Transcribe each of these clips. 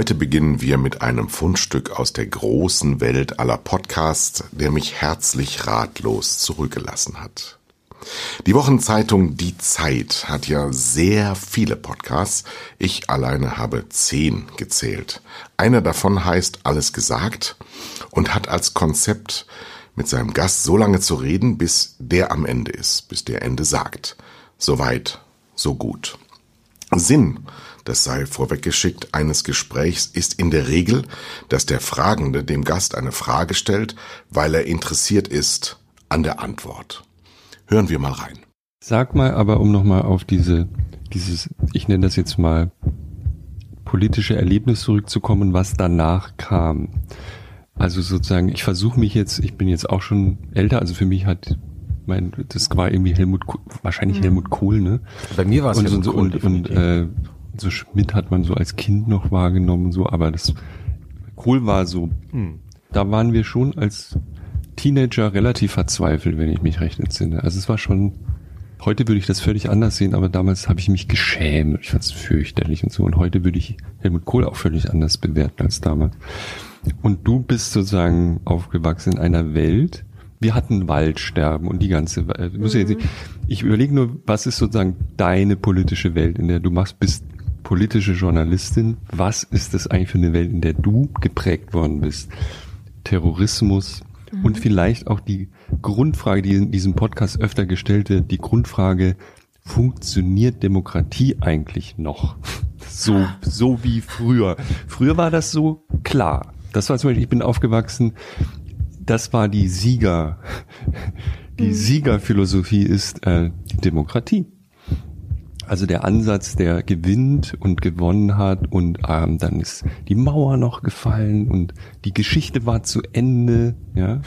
Heute beginnen wir mit einem Fundstück aus der großen Welt aller Podcasts, der mich herzlich ratlos zurückgelassen hat. Die Wochenzeitung Die Zeit hat ja sehr viele Podcasts. Ich alleine habe zehn gezählt. Einer davon heißt Alles gesagt und hat als Konzept mit seinem Gast so lange zu reden, bis der am Ende ist, bis der Ende sagt. Soweit, so gut. Sinn, das sei vorweggeschickt, eines Gesprächs ist in der Regel, dass der Fragende dem Gast eine Frage stellt, weil er interessiert ist an der Antwort. Hören wir mal rein. Sag mal aber, um nochmal auf diese, dieses, ich nenne das jetzt mal politische Erlebnis zurückzukommen, was danach kam. Also sozusagen, ich versuche mich jetzt, ich bin jetzt auch schon älter, also für mich hat mein, das war irgendwie Helmut, wahrscheinlich mhm. Helmut Kohl, ne? Bei mir war es Helmut so, Kohl. Und, und äh, so Schmidt hat man so als Kind noch wahrgenommen, so, aber das Kohl war so, mhm. da waren wir schon als Teenager relativ verzweifelt, wenn ich mich recht entsinne. Also es war schon, heute würde ich das völlig anders sehen, aber damals habe ich mich geschämt. Ich fand es fürchterlich und so. Und heute würde ich Helmut Kohl auch völlig anders bewerten als damals. Und du bist sozusagen aufgewachsen in einer Welt, wir hatten Waldsterben und die ganze, mhm. ich überlege nur, was ist sozusagen deine politische Welt, in der du machst, bist politische Journalistin. Was ist das eigentlich für eine Welt, in der du geprägt worden bist? Terrorismus, Mhm. Und vielleicht auch die Grundfrage, die in diesem Podcast öfter gestellt wird, die Grundfrage, funktioniert Demokratie eigentlich noch? So, so wie früher. Früher war das so klar. Das war zum Beispiel, ich bin aufgewachsen, das war die Sieger, die mhm. Siegerphilosophie ist äh, Demokratie. Also der Ansatz, der gewinnt und gewonnen hat und ähm, dann ist die Mauer noch gefallen und die Geschichte war zu Ende, ja.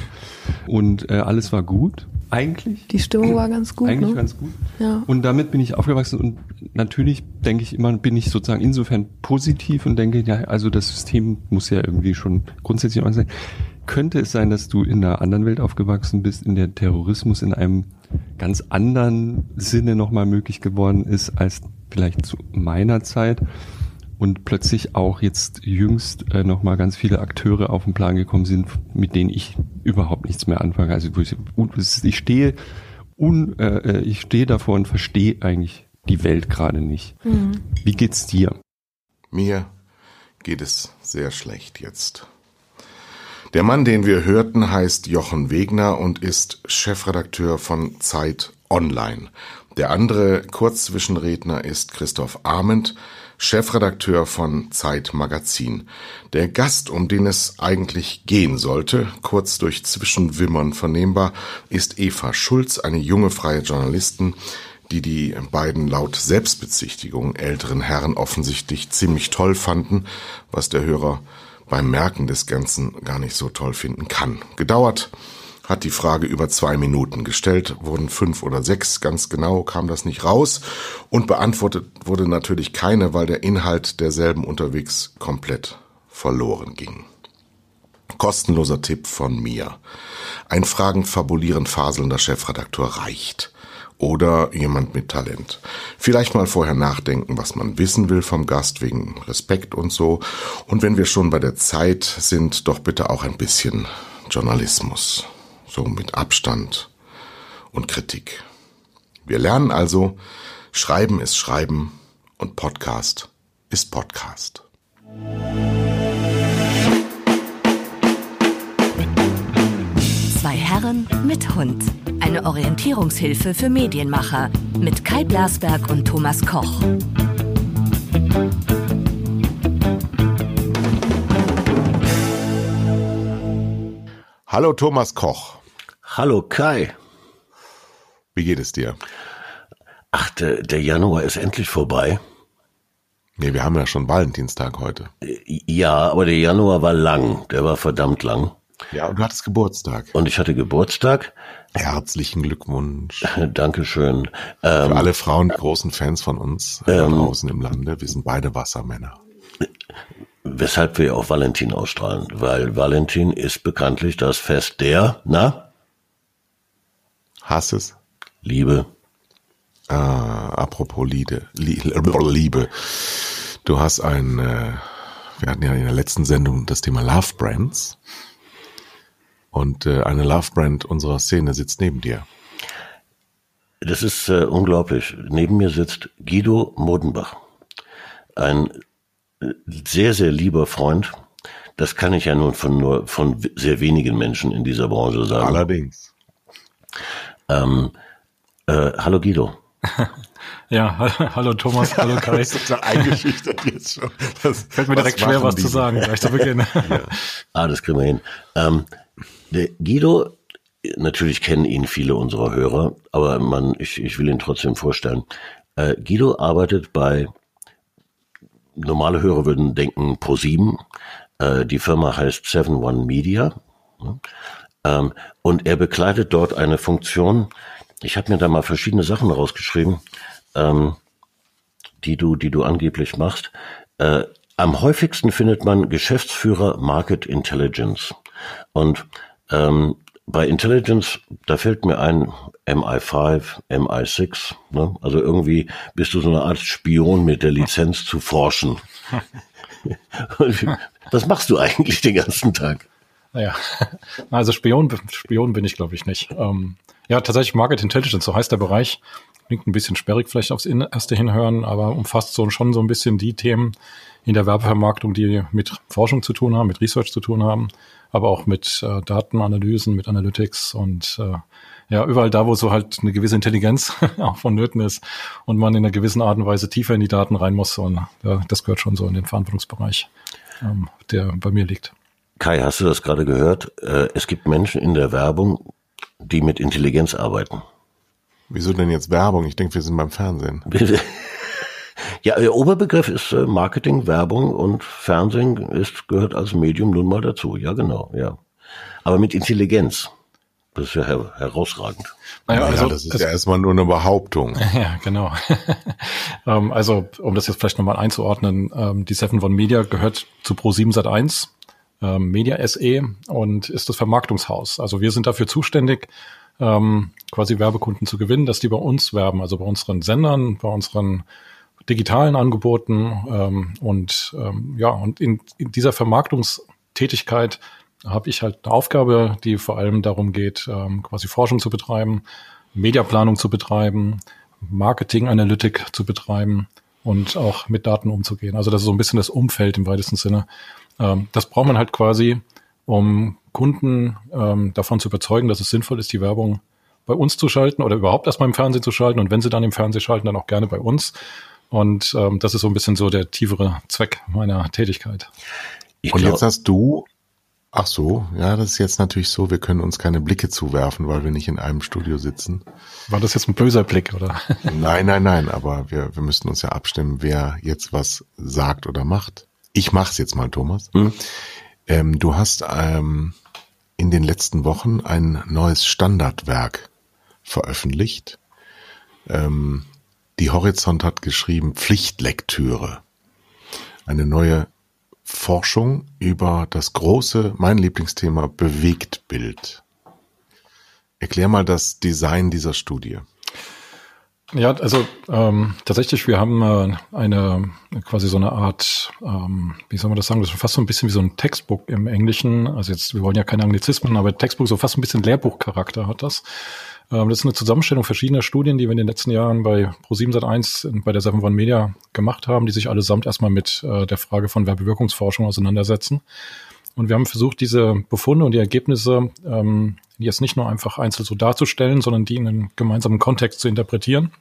Und äh, alles war gut, eigentlich. Die Stimmung war ganz gut. Eigentlich ne? ganz gut. Ja. Und damit bin ich aufgewachsen und natürlich denke ich immer, bin ich sozusagen insofern positiv und denke, ja, also das System muss ja irgendwie schon grundsätzlich sein. Könnte es sein, dass du in einer anderen Welt aufgewachsen bist, in der Terrorismus in einem ganz anderen Sinne nochmal möglich geworden ist als vielleicht zu meiner Zeit und plötzlich auch jetzt jüngst äh, nochmal ganz viele Akteure auf den Plan gekommen sind, mit denen ich überhaupt nichts mehr anfange. Also ich, ich stehe un, äh, äh, ich stehe davor und verstehe eigentlich die Welt gerade nicht. Mhm. Wie geht's dir? Mir geht es sehr schlecht jetzt. Der Mann, den wir hörten, heißt Jochen Wegner und ist Chefredakteur von Zeit Online. Der andere Kurzzwischenredner ist Christoph Ahmed, Chefredakteur von Zeit Magazin. Der Gast, um den es eigentlich gehen sollte, kurz durch Zwischenwimmern vernehmbar, ist Eva Schulz, eine junge freie Journalistin, die die beiden laut Selbstbezichtigung älteren Herren offensichtlich ziemlich toll fanden, was der Hörer beim Merken des Ganzen gar nicht so toll finden kann. Gedauert hat die Frage über zwei Minuten gestellt, wurden fünf oder sechs, ganz genau kam das nicht raus und beantwortet wurde natürlich keine, weil der Inhalt derselben unterwegs komplett verloren ging. Kostenloser Tipp von mir. Ein fragend fabulierend faselnder Chefredakteur reicht oder jemand mit Talent. Vielleicht mal vorher nachdenken, was man wissen will vom Gast wegen Respekt und so. Und wenn wir schon bei der Zeit sind, doch bitte auch ein bisschen Journalismus. So mit Abstand und Kritik. Wir lernen also, Schreiben ist Schreiben und Podcast ist Podcast. Zwei Herren mit Hund. Eine Orientierungshilfe für Medienmacher mit Kai Blasberg und Thomas Koch. Hallo Thomas Koch. Hallo Kai. Wie geht es dir? Ach, der, der Januar ist endlich vorbei. Nee, wir haben ja schon Valentinstag heute. Ja, aber der Januar war lang. Der war verdammt lang. Ja, und du hattest Geburtstag. Und ich hatte Geburtstag. Herzlichen Glückwunsch. Dankeschön. Ähm, Für alle Frauen, großen Fans von uns ähm, draußen im Lande, wir sind beide Wassermänner. Weshalb wir auch Valentin ausstrahlen, weil Valentin ist bekanntlich das Fest der, na? Hasses? Liebe. Ah, apropos Liebe. Liebe. Du hast ein, äh, Wir hatten ja in der letzten Sendung das Thema Love Brands. Und äh, eine Love Brand unserer Szene sitzt neben dir. Das ist äh, unglaublich. Neben mir sitzt Guido Modenbach. Ein äh, sehr, sehr lieber Freund. Das kann ich ja nun von nur von sehr wenigen Menschen in dieser Branche sagen. Allerdings. Ähm, äh, hallo Guido. Ja, hallo Thomas, hallo Kai. das ist total eingeschüchtert jetzt schon. Das, Fällt mir direkt schwer, was die? zu sagen, gleich zu Beginn. ja. Ah, das kriegen wir hin. Ähm, der Guido, natürlich kennen ihn viele unserer Hörer, aber man, ich, ich will ihn trotzdem vorstellen. Äh, Guido arbeitet bei, normale Hörer würden denken Pro7. Äh, die Firma heißt Seven One Media. Ähm, und er bekleidet dort eine Funktion. Ich habe mir da mal verschiedene Sachen rausgeschrieben ähm, die du, die du angeblich machst. Äh, am häufigsten findet man Geschäftsführer Market Intelligence. Und ähm, bei Intelligence, da fällt mir ein MI5, MI6. Ne? Also irgendwie bist du so eine Art Spion mit der Lizenz zu forschen. Was machst du eigentlich den ganzen Tag? Naja, also Spion, Spion bin ich, glaube ich, nicht. Ähm, ja, tatsächlich Market Intelligence, so heißt der Bereich. Klingt ein bisschen sperrig vielleicht aufs erste hinhören, aber umfasst so schon so ein bisschen die Themen in der Werbevermarktung, die mit Forschung zu tun haben, mit Research zu tun haben, aber auch mit äh, Datenanalysen, mit Analytics und äh, ja, überall da, wo so halt eine gewisse Intelligenz auch vonnöten ist und man in einer gewissen Art und Weise tiefer in die Daten rein muss. Und ja, das gehört schon so in den Verantwortungsbereich, ähm, der bei mir liegt. Kai, hast du das gerade gehört? Äh, es gibt Menschen in der Werbung, die mit Intelligenz arbeiten. Wieso denn jetzt Werbung? Ich denke, wir sind beim Fernsehen. Ja, der Oberbegriff ist äh, Marketing, Werbung und Fernsehen ist, gehört als Medium nun mal dazu. Ja, genau, ja. Aber mit Intelligenz. Das ist ja her herausragend. Naja, also, ja, das ist ja erstmal nur eine Behauptung. Ja, genau. Ähm, also, um das jetzt vielleicht nochmal einzuordnen, ähm, die Seven von Media gehört zu Pro7 Sat1, ähm, Media SE und ist das Vermarktungshaus. Also wir sind dafür zuständig, ähm, quasi Werbekunden zu gewinnen, dass die bei uns werben, also bei unseren Sendern, bei unseren digitalen Angeboten ähm, und ähm, ja, und in, in dieser Vermarktungstätigkeit habe ich halt eine Aufgabe, die vor allem darum geht, ähm, quasi Forschung zu betreiben, Mediaplanung zu betreiben, Marketing Analytik zu betreiben und auch mit Daten umzugehen. Also das ist so ein bisschen das Umfeld im weitesten Sinne. Ähm, das braucht man halt quasi, um Kunden ähm, davon zu überzeugen, dass es sinnvoll ist, die Werbung bei uns zu schalten oder überhaupt erstmal im Fernsehen zu schalten und wenn sie dann im Fernsehen schalten, dann auch gerne bei uns. Und ähm, das ist so ein bisschen so der tiefere Zweck meiner Tätigkeit. Ich und glaub, jetzt hast du, ach so, ja, das ist jetzt natürlich so, wir können uns keine Blicke zuwerfen, weil wir nicht in einem Studio sitzen. War das jetzt ein böser Blick, oder? Nein, nein, nein, aber wir, wir müssten uns ja abstimmen, wer jetzt was sagt oder macht. Ich mach's jetzt mal, Thomas. Hm? Ähm, du hast ähm, in den letzten Wochen ein neues Standardwerk veröffentlicht. Ähm, die Horizont hat geschrieben Pflichtlektüre. Eine neue Forschung über das große, mein Lieblingsthema Bewegtbild. Erklär mal das Design dieser Studie. Ja, also ähm, tatsächlich, wir haben äh, eine quasi so eine Art, ähm, wie soll man das sagen, das ist fast so ein bisschen wie so ein Textbook im Englischen. Also jetzt, wir wollen ja keine Anglizismen, aber Textbook so fast ein bisschen Lehrbuchcharakter hat das. Ähm, das ist eine Zusammenstellung verschiedener Studien, die wir in den letzten Jahren bei Pro7 Sat1 bei der Seven One Media gemacht haben, die sich allesamt erstmal mit äh, der Frage von Werbewirkungsforschung auseinandersetzen. Und wir haben versucht, diese Befunde und die Ergebnisse ähm, jetzt nicht nur einfach einzeln so darzustellen, sondern die in einen gemeinsamen Kontext zu interpretieren.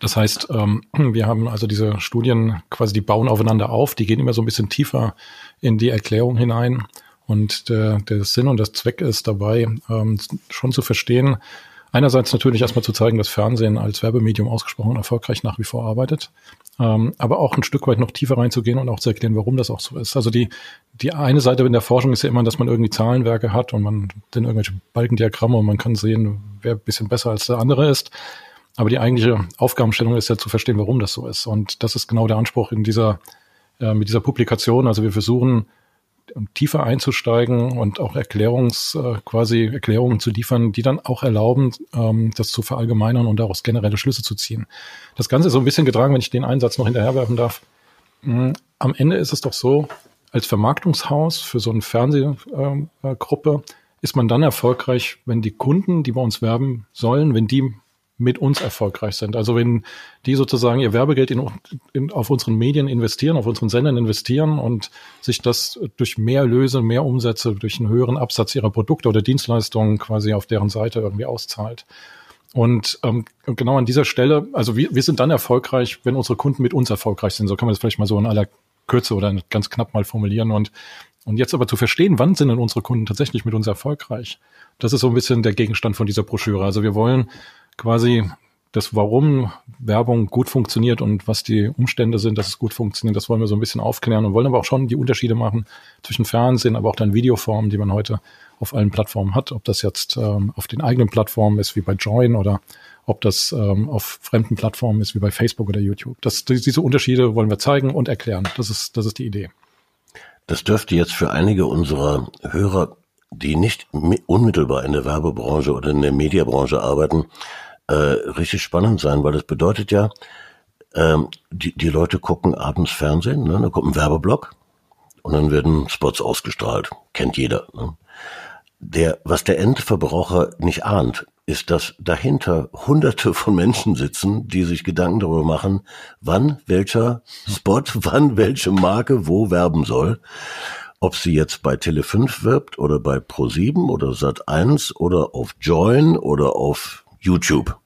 Das heißt, ähm, wir haben also diese Studien quasi, die bauen aufeinander auf, die gehen immer so ein bisschen tiefer in die Erklärung hinein. Und der, der Sinn und der Zweck ist dabei, ähm, schon zu verstehen, einerseits natürlich erstmal zu zeigen, dass Fernsehen als Werbemedium ausgesprochen erfolgreich nach wie vor arbeitet, ähm, aber auch ein Stück weit noch tiefer reinzugehen und auch zu erklären, warum das auch so ist. Also die, die eine Seite in der Forschung ist ja immer, dass man irgendwie Zahlenwerke hat und man dann irgendwelche Balkendiagramme und man kann sehen, wer ein bisschen besser als der andere ist. Aber die eigentliche Aufgabenstellung ist ja zu verstehen, warum das so ist. Und das ist genau der Anspruch in dieser, äh, mit dieser Publikation. Also wir versuchen, tiefer einzusteigen und auch Erklärungs, äh, quasi Erklärungen zu liefern, die dann auch erlauben, ähm, das zu verallgemeinern und daraus generelle Schlüsse zu ziehen. Das Ganze ist so ein bisschen getragen, wenn ich den Einsatz noch hinterherwerfen darf, hm, am Ende ist es doch so, als Vermarktungshaus für so eine Fernsehgruppe ist man dann erfolgreich, wenn die Kunden, die bei uns werben sollen, wenn die mit uns erfolgreich sind. Also wenn die sozusagen ihr Werbegeld in, in, auf unseren Medien investieren, auf unseren Sendern investieren und sich das durch mehr Löse, mehr Umsätze, durch einen höheren Absatz ihrer Produkte oder Dienstleistungen quasi auf deren Seite irgendwie auszahlt. Und ähm, genau an dieser Stelle, also wir, wir sind dann erfolgreich, wenn unsere Kunden mit uns erfolgreich sind. So kann man das vielleicht mal so in aller Kürze oder ganz knapp mal formulieren. Und, und jetzt aber zu verstehen, wann sind denn unsere Kunden tatsächlich mit uns erfolgreich? Das ist so ein bisschen der Gegenstand von dieser Broschüre. Also wir wollen quasi das, warum Werbung gut funktioniert und was die Umstände sind, dass es gut funktioniert, das wollen wir so ein bisschen aufklären und wollen aber auch schon die Unterschiede machen zwischen Fernsehen, aber auch dann Videoformen, die man heute auf allen Plattformen hat. Ob das jetzt ähm, auf den eigenen Plattformen ist, wie bei Join oder ob das ähm, auf fremden Plattformen ist, wie bei Facebook oder YouTube. Das, diese Unterschiede wollen wir zeigen und erklären. Das ist, das ist die Idee. Das dürfte jetzt für einige unserer Hörer, die nicht unmittelbar in der Werbebranche oder in der Mediabranche arbeiten, äh, richtig spannend sein, weil das bedeutet ja, ähm, die, die Leute gucken abends Fernsehen, ne? da kommt ein Werbeblock und dann werden Spots ausgestrahlt. Kennt jeder. Ne? Der, was der Endverbraucher nicht ahnt, ist, dass dahinter hunderte von Menschen sitzen, die sich Gedanken darüber machen, wann welcher Spot, wann welche Marke wo werben soll. Ob sie jetzt bei Tele5 wirbt oder bei Pro7 oder Sat1 oder auf Join oder auf YouTube.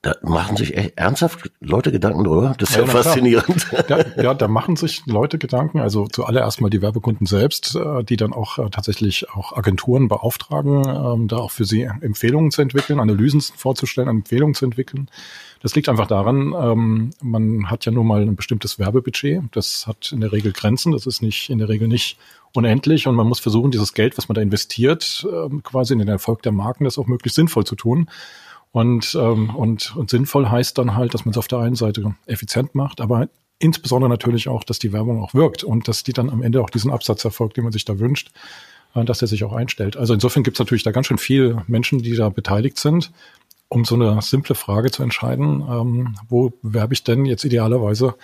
Da machen sich echt ernsthaft Leute Gedanken drüber. Das ist ja, ja faszinierend. Ja, ja, da machen sich Leute Gedanken. Also zuallererst mal die Werbekunden selbst, äh, die dann auch äh, tatsächlich auch Agenturen beauftragen, ähm, da auch für sie Empfehlungen zu entwickeln, Analysen vorzustellen, Empfehlungen zu entwickeln. Das liegt einfach daran, ähm, man hat ja nun mal ein bestimmtes Werbebudget. Das hat in der Regel Grenzen. Das ist nicht in der Regel nicht unendlich und man muss versuchen, dieses Geld, was man da investiert, ähm, quasi in den Erfolg der Marken, das auch möglichst sinnvoll zu tun. Und, ähm, und, und sinnvoll heißt dann halt, dass man es auf der einen Seite effizient macht, aber insbesondere natürlich auch, dass die Werbung auch wirkt und dass die dann am Ende auch diesen Absatz erfolgt, den man sich da wünscht, äh, dass er sich auch einstellt. Also insofern gibt es natürlich da ganz schön viel Menschen, die da beteiligt sind, um so eine simple Frage zu entscheiden, ähm, wo werbe ich denn jetzt idealerweise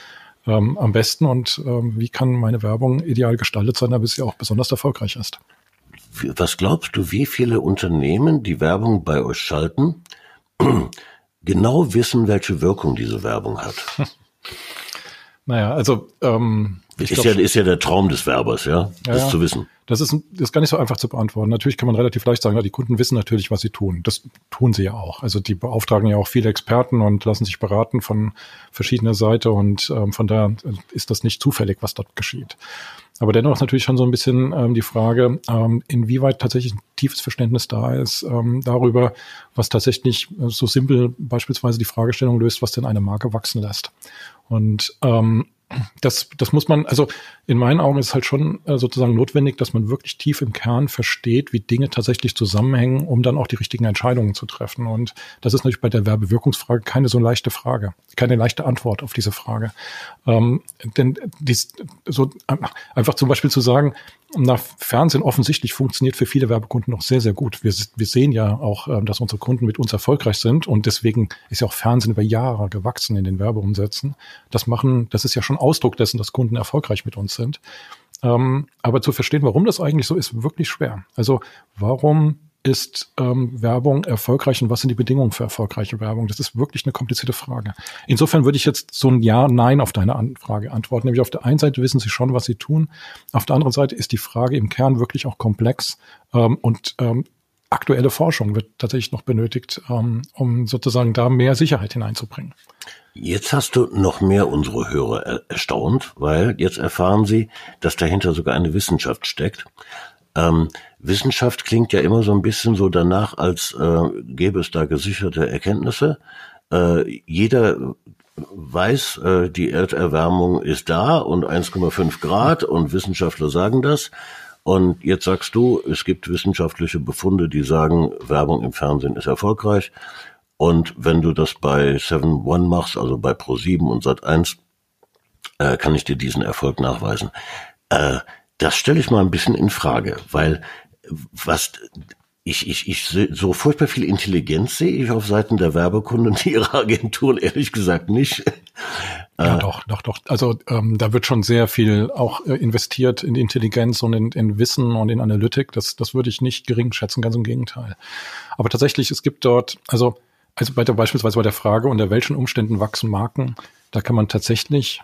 ähm, am besten und ähm, wie kann meine Werbung ideal gestaltet sein, damit sie auch besonders erfolgreich ist. Was glaubst du, wie viele Unternehmen, die Werbung bei euch schalten, genau wissen, welche Wirkung diese Werbung hat. Naja, also ähm, ist, glaub, ja, ist ja der Traum des Werbers, ja, das ja, zu wissen. Das ist, ist gar nicht so einfach zu beantworten. Natürlich kann man relativ leicht sagen, ja, die Kunden wissen natürlich, was sie tun. Das tun sie ja auch. Also die beauftragen ja auch viele Experten und lassen sich beraten von verschiedener Seite und ähm, von daher ist das nicht zufällig, was dort geschieht. Aber dennoch ist natürlich schon so ein bisschen ähm, die Frage, ähm, inwieweit tatsächlich ein tiefes Verständnis da ist ähm, darüber, was tatsächlich so simpel beispielsweise die Fragestellung löst, was denn eine Marke wachsen lässt. Und ähm, das, das muss man, also in meinen Augen ist es halt schon äh, sozusagen notwendig, dass man wirklich tief im Kern versteht, wie Dinge tatsächlich zusammenhängen, um dann auch die richtigen Entscheidungen zu treffen. Und das ist natürlich bei der Werbewirkungsfrage keine so leichte Frage, keine leichte Antwort auf diese Frage. Ähm, denn dies, so einfach zum Beispiel zu sagen, nach Fernsehen offensichtlich funktioniert für viele Werbekunden noch sehr, sehr gut. Wir, wir sehen ja auch, ähm, dass unsere Kunden mit uns erfolgreich sind und deswegen ist ja auch Fernsehen über Jahre gewachsen in den Werbeumsätzen. Das machen, das ist ja schon Ausdruck dessen, dass Kunden erfolgreich mit uns sind. Ähm, aber zu verstehen, warum das eigentlich so ist, wirklich schwer. Also warum ist ähm, Werbung erfolgreich und was sind die Bedingungen für erfolgreiche Werbung? Das ist wirklich eine komplizierte Frage. Insofern würde ich jetzt so ein Ja, Nein auf deine Anfrage antworten. Nämlich auf der einen Seite wissen sie schon, was sie tun. Auf der anderen Seite ist die Frage im Kern wirklich auch komplex ähm, und ähm, aktuelle Forschung wird tatsächlich noch benötigt, ähm, um sozusagen da mehr Sicherheit hineinzubringen. Jetzt hast du noch mehr unsere Hörer erstaunt, weil jetzt erfahren sie, dass dahinter sogar eine Wissenschaft steckt. Ähm, Wissenschaft klingt ja immer so ein bisschen so danach, als äh, gäbe es da gesicherte Erkenntnisse. Äh, jeder weiß, äh, die Erderwärmung ist da und 1,5 Grad und Wissenschaftler sagen das. Und jetzt sagst du, es gibt wissenschaftliche Befunde, die sagen, Werbung im Fernsehen ist erfolgreich. Und wenn du das bei 7 One machst, also bei Pro7 und Sat1, äh, kann ich dir diesen Erfolg nachweisen. Äh, das stelle ich mal ein bisschen in Frage, weil was ich, ich, ich, so furchtbar viel Intelligenz sehe ich auf Seiten der Werbekunden und ihrer Agenturen ehrlich gesagt nicht. Ja, äh, doch, doch, doch. Also ähm, da wird schon sehr viel auch äh, investiert in Intelligenz und in, in Wissen und in Analytik. Das, das würde ich nicht gering schätzen, ganz im Gegenteil. Aber tatsächlich, es gibt dort, also, also bei der, beispielsweise bei der Frage, unter welchen Umständen wachsen Marken, da kann man tatsächlich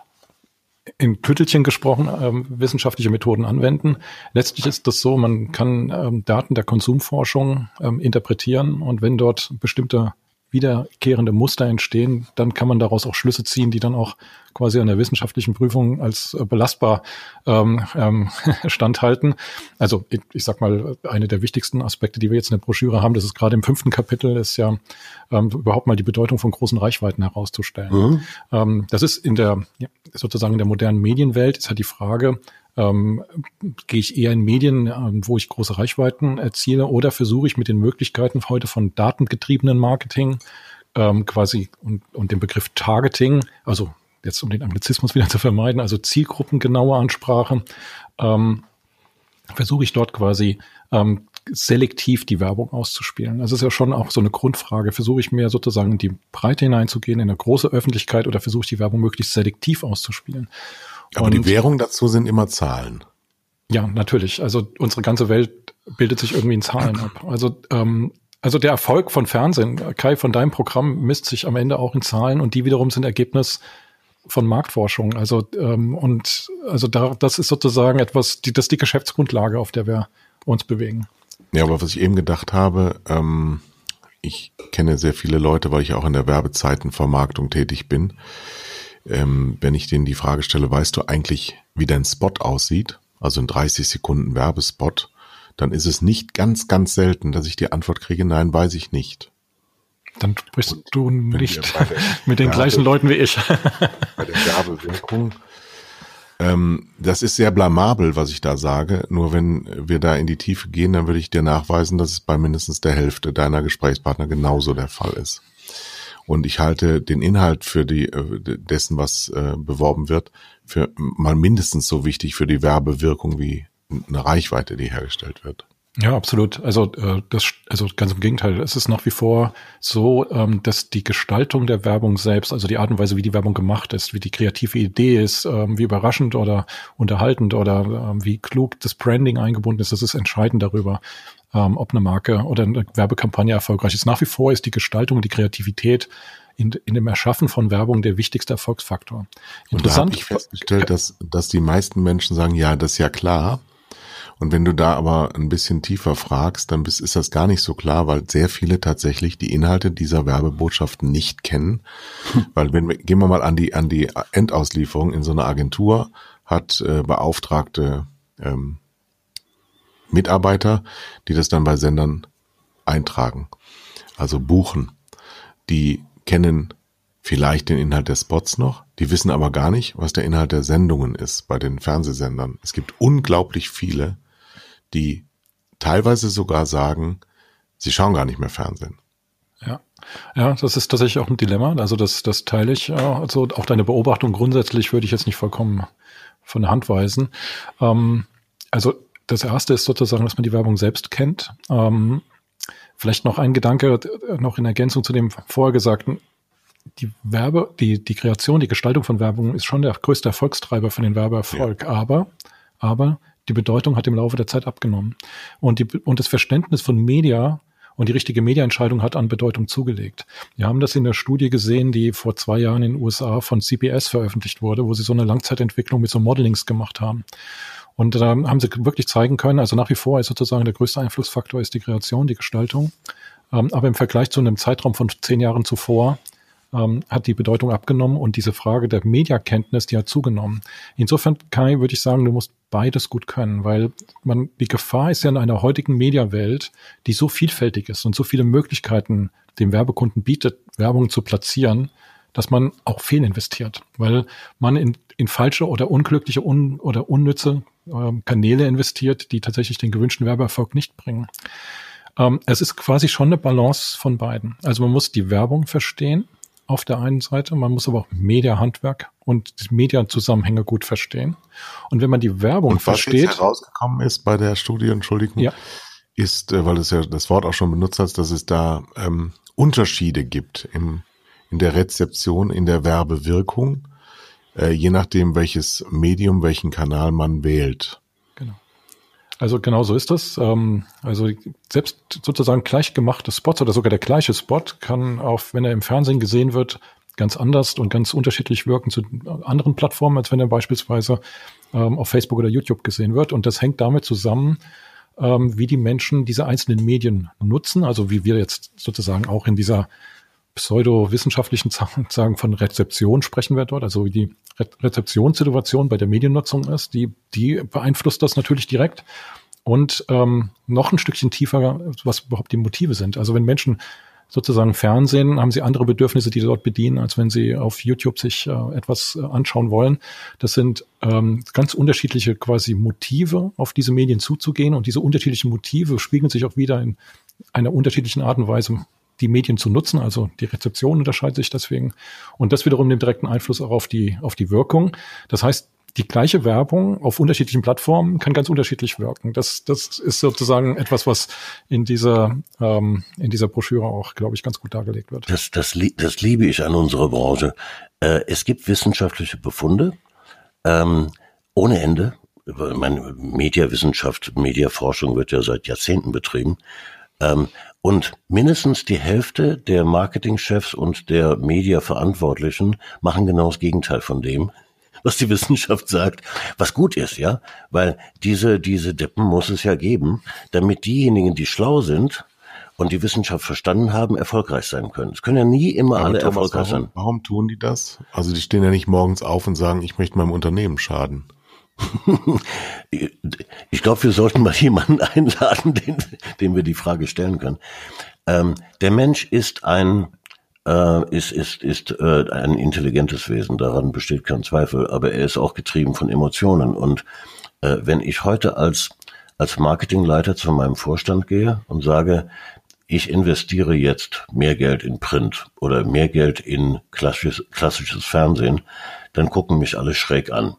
in Tüttelchen gesprochen ähm, wissenschaftliche Methoden anwenden. Letztlich ist das so, man kann ähm, Daten der Konsumforschung ähm, interpretieren und wenn dort bestimmte wiederkehrende Muster entstehen, dann kann man daraus auch Schlüsse ziehen, die dann auch quasi an der wissenschaftlichen Prüfung als äh, belastbar ähm, ähm, standhalten. Also ich, ich sag mal, eine der wichtigsten Aspekte, die wir jetzt in der Broschüre haben, das ist gerade im fünften Kapitel, ist ja ähm, überhaupt mal die Bedeutung von großen Reichweiten herauszustellen. Mhm. Ähm, das ist in der ja, sozusagen in der modernen Medienwelt ist halt die Frage, ähm, gehe ich eher in Medien, ähm, wo ich große Reichweiten erziele, oder versuche ich mit den Möglichkeiten heute von datengetriebenen Marketing ähm, quasi und, und dem Begriff Targeting, also jetzt um den Anglizismus wieder zu vermeiden, also zielgruppengenaue Ansprache, ähm, versuche ich dort quasi ähm, selektiv die Werbung auszuspielen. Das ist ja schon auch so eine Grundfrage. Versuche ich mehr sozusagen in die Breite hineinzugehen, in eine große Öffentlichkeit oder versuche ich die Werbung möglichst selektiv auszuspielen? Aber und, die Währung dazu sind immer Zahlen. Ja, natürlich. Also unsere ganze Welt bildet sich irgendwie in Zahlen ab. Also ähm, also der Erfolg von Fernsehen, Kai, von deinem Programm misst sich am Ende auch in Zahlen und die wiederum sind Ergebnis von Marktforschung. Also ähm, und also da, das ist sozusagen etwas, die, das ist die Geschäftsgrundlage, auf der wir uns bewegen. Ja, aber was ich eben gedacht habe, ähm, ich kenne sehr viele Leute, weil ich auch in der Werbezeitenvermarktung tätig bin ähm, wenn ich denen die Frage stelle, weißt du eigentlich, wie dein Spot aussieht? Also ein 30 Sekunden Werbespot, dann ist es nicht ganz, ganz selten, dass ich die Antwort kriege, nein, weiß ich nicht. Dann sprichst Und du nicht mit den Werbe, gleichen Leuten wie ich. bei der Werbewirkung. Ähm, das ist sehr blamabel, was ich da sage. Nur wenn wir da in die Tiefe gehen, dann würde ich dir nachweisen, dass es bei mindestens der Hälfte deiner Gesprächspartner genauso der Fall ist. Und ich halte den Inhalt für die äh, dessen, was äh, beworben wird, für mal mindestens so wichtig für die Werbewirkung wie eine Reichweite, die hergestellt wird. Ja, absolut. Also äh, das, also ganz im Gegenteil. Es ist nach wie vor so, ähm, dass die Gestaltung der Werbung selbst, also die Art und Weise, wie die Werbung gemacht ist, wie die kreative Idee ist, ähm, wie überraschend oder unterhaltend oder ähm, wie klug das Branding eingebunden ist, das ist entscheidend darüber, ähm, ob eine Marke oder eine Werbekampagne erfolgreich ist. Nach wie vor ist die Gestaltung und die Kreativität in, in dem Erschaffen von Werbung der wichtigste Erfolgsfaktor. Interessant. Und da ich festgestellt, dass, dass die meisten Menschen sagen, ja, das ist ja klar. Und wenn du da aber ein bisschen tiefer fragst, dann ist das gar nicht so klar, weil sehr viele tatsächlich die Inhalte dieser Werbebotschaften nicht kennen. Weil wenn wir, gehen wir mal an die, an die Endauslieferung in so einer Agentur, hat äh, beauftragte ähm, Mitarbeiter, die das dann bei Sendern eintragen, also buchen. Die kennen vielleicht den Inhalt der Spots noch, die wissen aber gar nicht, was der Inhalt der Sendungen ist bei den Fernsehsendern. Es gibt unglaublich viele, die teilweise sogar sagen, sie schauen gar nicht mehr Fernsehen. Ja. Ja, das ist tatsächlich auch ein Dilemma. Also das, das teile ich. Also auch deine Beobachtung grundsätzlich würde ich jetzt nicht vollkommen von der Hand weisen. Ähm, also das erste ist sozusagen, dass man die Werbung selbst kennt. Ähm, vielleicht noch ein Gedanke, noch in Ergänzung zu dem vorher gesagten. Die Werbe, die, die Kreation, die Gestaltung von Werbung ist schon der größte Erfolgstreiber für den Werbeerfolg. Ja. Aber, aber die Bedeutung hat im Laufe der Zeit abgenommen. Und, die, und das Verständnis von Media und die richtige Mediaentscheidung hat an Bedeutung zugelegt. Wir haben das in der Studie gesehen, die vor zwei Jahren in den USA von CBS veröffentlicht wurde, wo sie so eine Langzeitentwicklung mit so Modelings gemacht haben. Und da haben sie wirklich zeigen können, also nach wie vor ist sozusagen der größte Einflussfaktor ist die Kreation, die Gestaltung. Ähm, aber im Vergleich zu einem Zeitraum von zehn Jahren zuvor ähm, hat die Bedeutung abgenommen und diese Frage der Mediakenntnis, die hat zugenommen. Insofern, Kai, würde ich sagen, du musst beides gut können, weil man, die Gefahr ist ja in einer heutigen Mediawelt, die so vielfältig ist und so viele Möglichkeiten dem Werbekunden bietet, Werbung zu platzieren, dass man auch fehlinvestiert, weil man in, in falsche oder unglückliche un, oder unnütze äh, Kanäle investiert, die tatsächlich den gewünschten Werbeerfolg nicht bringen. Ähm, es ist quasi schon eine Balance von beiden. Also man muss die Werbung verstehen auf der einen Seite, man muss aber auch Media-Handwerk und die Media-Zusammenhänge gut verstehen. Und wenn man die Werbung und was versteht. Was herausgekommen ist bei der Studie, Entschuldigung, ja. ist, äh, weil du ja das Wort auch schon benutzt hast, dass es da ähm, Unterschiede gibt im, in der Rezeption, in der Werbewirkung, äh, je nachdem, welches Medium, welchen Kanal man wählt. Genau. Also genau so ist das. Ähm, also selbst sozusagen gleichgemachte Spots oder sogar der gleiche Spot kann auch, wenn er im Fernsehen gesehen wird, ganz anders und ganz unterschiedlich wirken zu anderen Plattformen, als wenn er beispielsweise ähm, auf Facebook oder YouTube gesehen wird. Und das hängt damit zusammen, ähm, wie die Menschen diese einzelnen Medien nutzen, also wie wir jetzt sozusagen auch in dieser pseudowissenschaftlichen sagen von Rezeption sprechen wir dort, also wie die Re Rezeptionssituation bei der Mediennutzung ist, die, die beeinflusst das natürlich direkt. Und ähm, noch ein Stückchen tiefer, was überhaupt die Motive sind. Also wenn Menschen sozusagen Fernsehen, haben sie andere Bedürfnisse, die sie dort bedienen, als wenn sie auf YouTube sich äh, etwas äh, anschauen wollen. Das sind ähm, ganz unterschiedliche quasi Motive, auf diese Medien zuzugehen. Und diese unterschiedlichen Motive spiegeln sich auch wieder in einer unterschiedlichen Art und Weise, die Medien zu nutzen. Also die Rezeption unterscheidet sich deswegen. Und das wiederum nimmt direkten Einfluss auch auf die, auf die Wirkung. Das heißt, die gleiche Werbung auf unterschiedlichen Plattformen kann ganz unterschiedlich wirken. Das, das ist sozusagen etwas, was in dieser, ähm, in dieser Broschüre auch, glaube ich, ganz gut dargelegt wird. Das, das, das liebe ich an unserer Branche. Äh, es gibt wissenschaftliche Befunde ähm, ohne Ende. Meine Mediawissenschaft, Mediaforschung wird ja seit Jahrzehnten betrieben. Ähm, und mindestens die Hälfte der Marketingchefs und der Mediaverantwortlichen machen genau das Gegenteil von dem, was die Wissenschaft sagt, was gut ist, ja, weil diese, diese Deppen muss es ja geben, damit diejenigen, die schlau sind und die Wissenschaft verstanden haben, erfolgreich sein können. Es können ja nie immer Aber alle Thomas, erfolgreich warum, sein. Warum tun die das? Also die stehen ja nicht morgens auf und sagen, ich möchte meinem Unternehmen schaden. ich glaube, wir sollten mal jemanden einladen, den, dem wir die Frage stellen können. Ähm, der Mensch ist ein äh, ist, ist, ist äh, ein intelligentes Wesen, daran besteht kein Zweifel, aber er ist auch getrieben von Emotionen. Und äh, wenn ich heute als, als Marketingleiter zu meinem Vorstand gehe und sage, ich investiere jetzt mehr Geld in Print oder mehr Geld in klassisches, klassisches Fernsehen, dann gucken mich alle schräg an.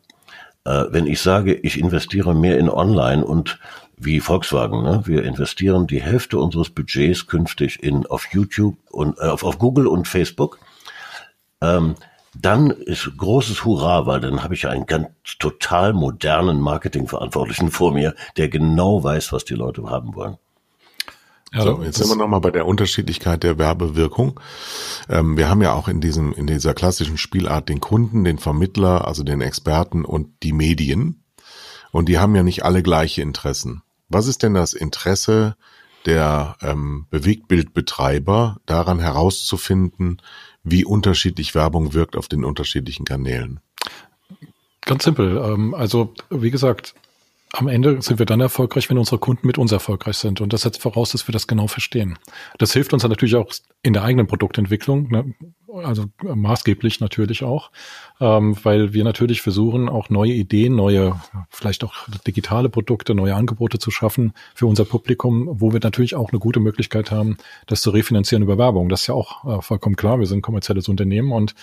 Äh, wenn ich sage, ich investiere mehr in Online und wie Volkswagen. Ne? Wir investieren die Hälfte unseres Budgets künftig in auf YouTube und äh, auf, auf Google und Facebook. Ähm, dann ist großes Hurra, weil dann habe ich einen ganz total modernen Marketingverantwortlichen vor mir, der genau weiß, was die Leute haben wollen. So, jetzt sind wir nochmal bei der Unterschiedlichkeit der Werbewirkung. Ähm, wir haben ja auch in diesem, in dieser klassischen Spielart den Kunden, den Vermittler, also den Experten und die Medien. Und die haben ja nicht alle gleiche Interessen. Was ist denn das Interesse der ähm, Bewegtbildbetreiber daran herauszufinden, wie unterschiedlich Werbung wirkt auf den unterschiedlichen Kanälen? Ganz simpel. Ähm, also wie gesagt, am Ende sind wir dann erfolgreich, wenn unsere Kunden mit uns erfolgreich sind. Und das setzt voraus, dass wir das genau verstehen. Das hilft uns dann natürlich auch in der eigenen Produktentwicklung, ne? also maßgeblich natürlich auch, ähm, weil wir natürlich versuchen, auch neue Ideen, neue, vielleicht auch digitale Produkte, neue Angebote zu schaffen für unser Publikum, wo wir natürlich auch eine gute Möglichkeit haben, das zu refinanzieren über Werbung. Das ist ja auch äh, vollkommen klar. Wir sind kommerzielles Unternehmen und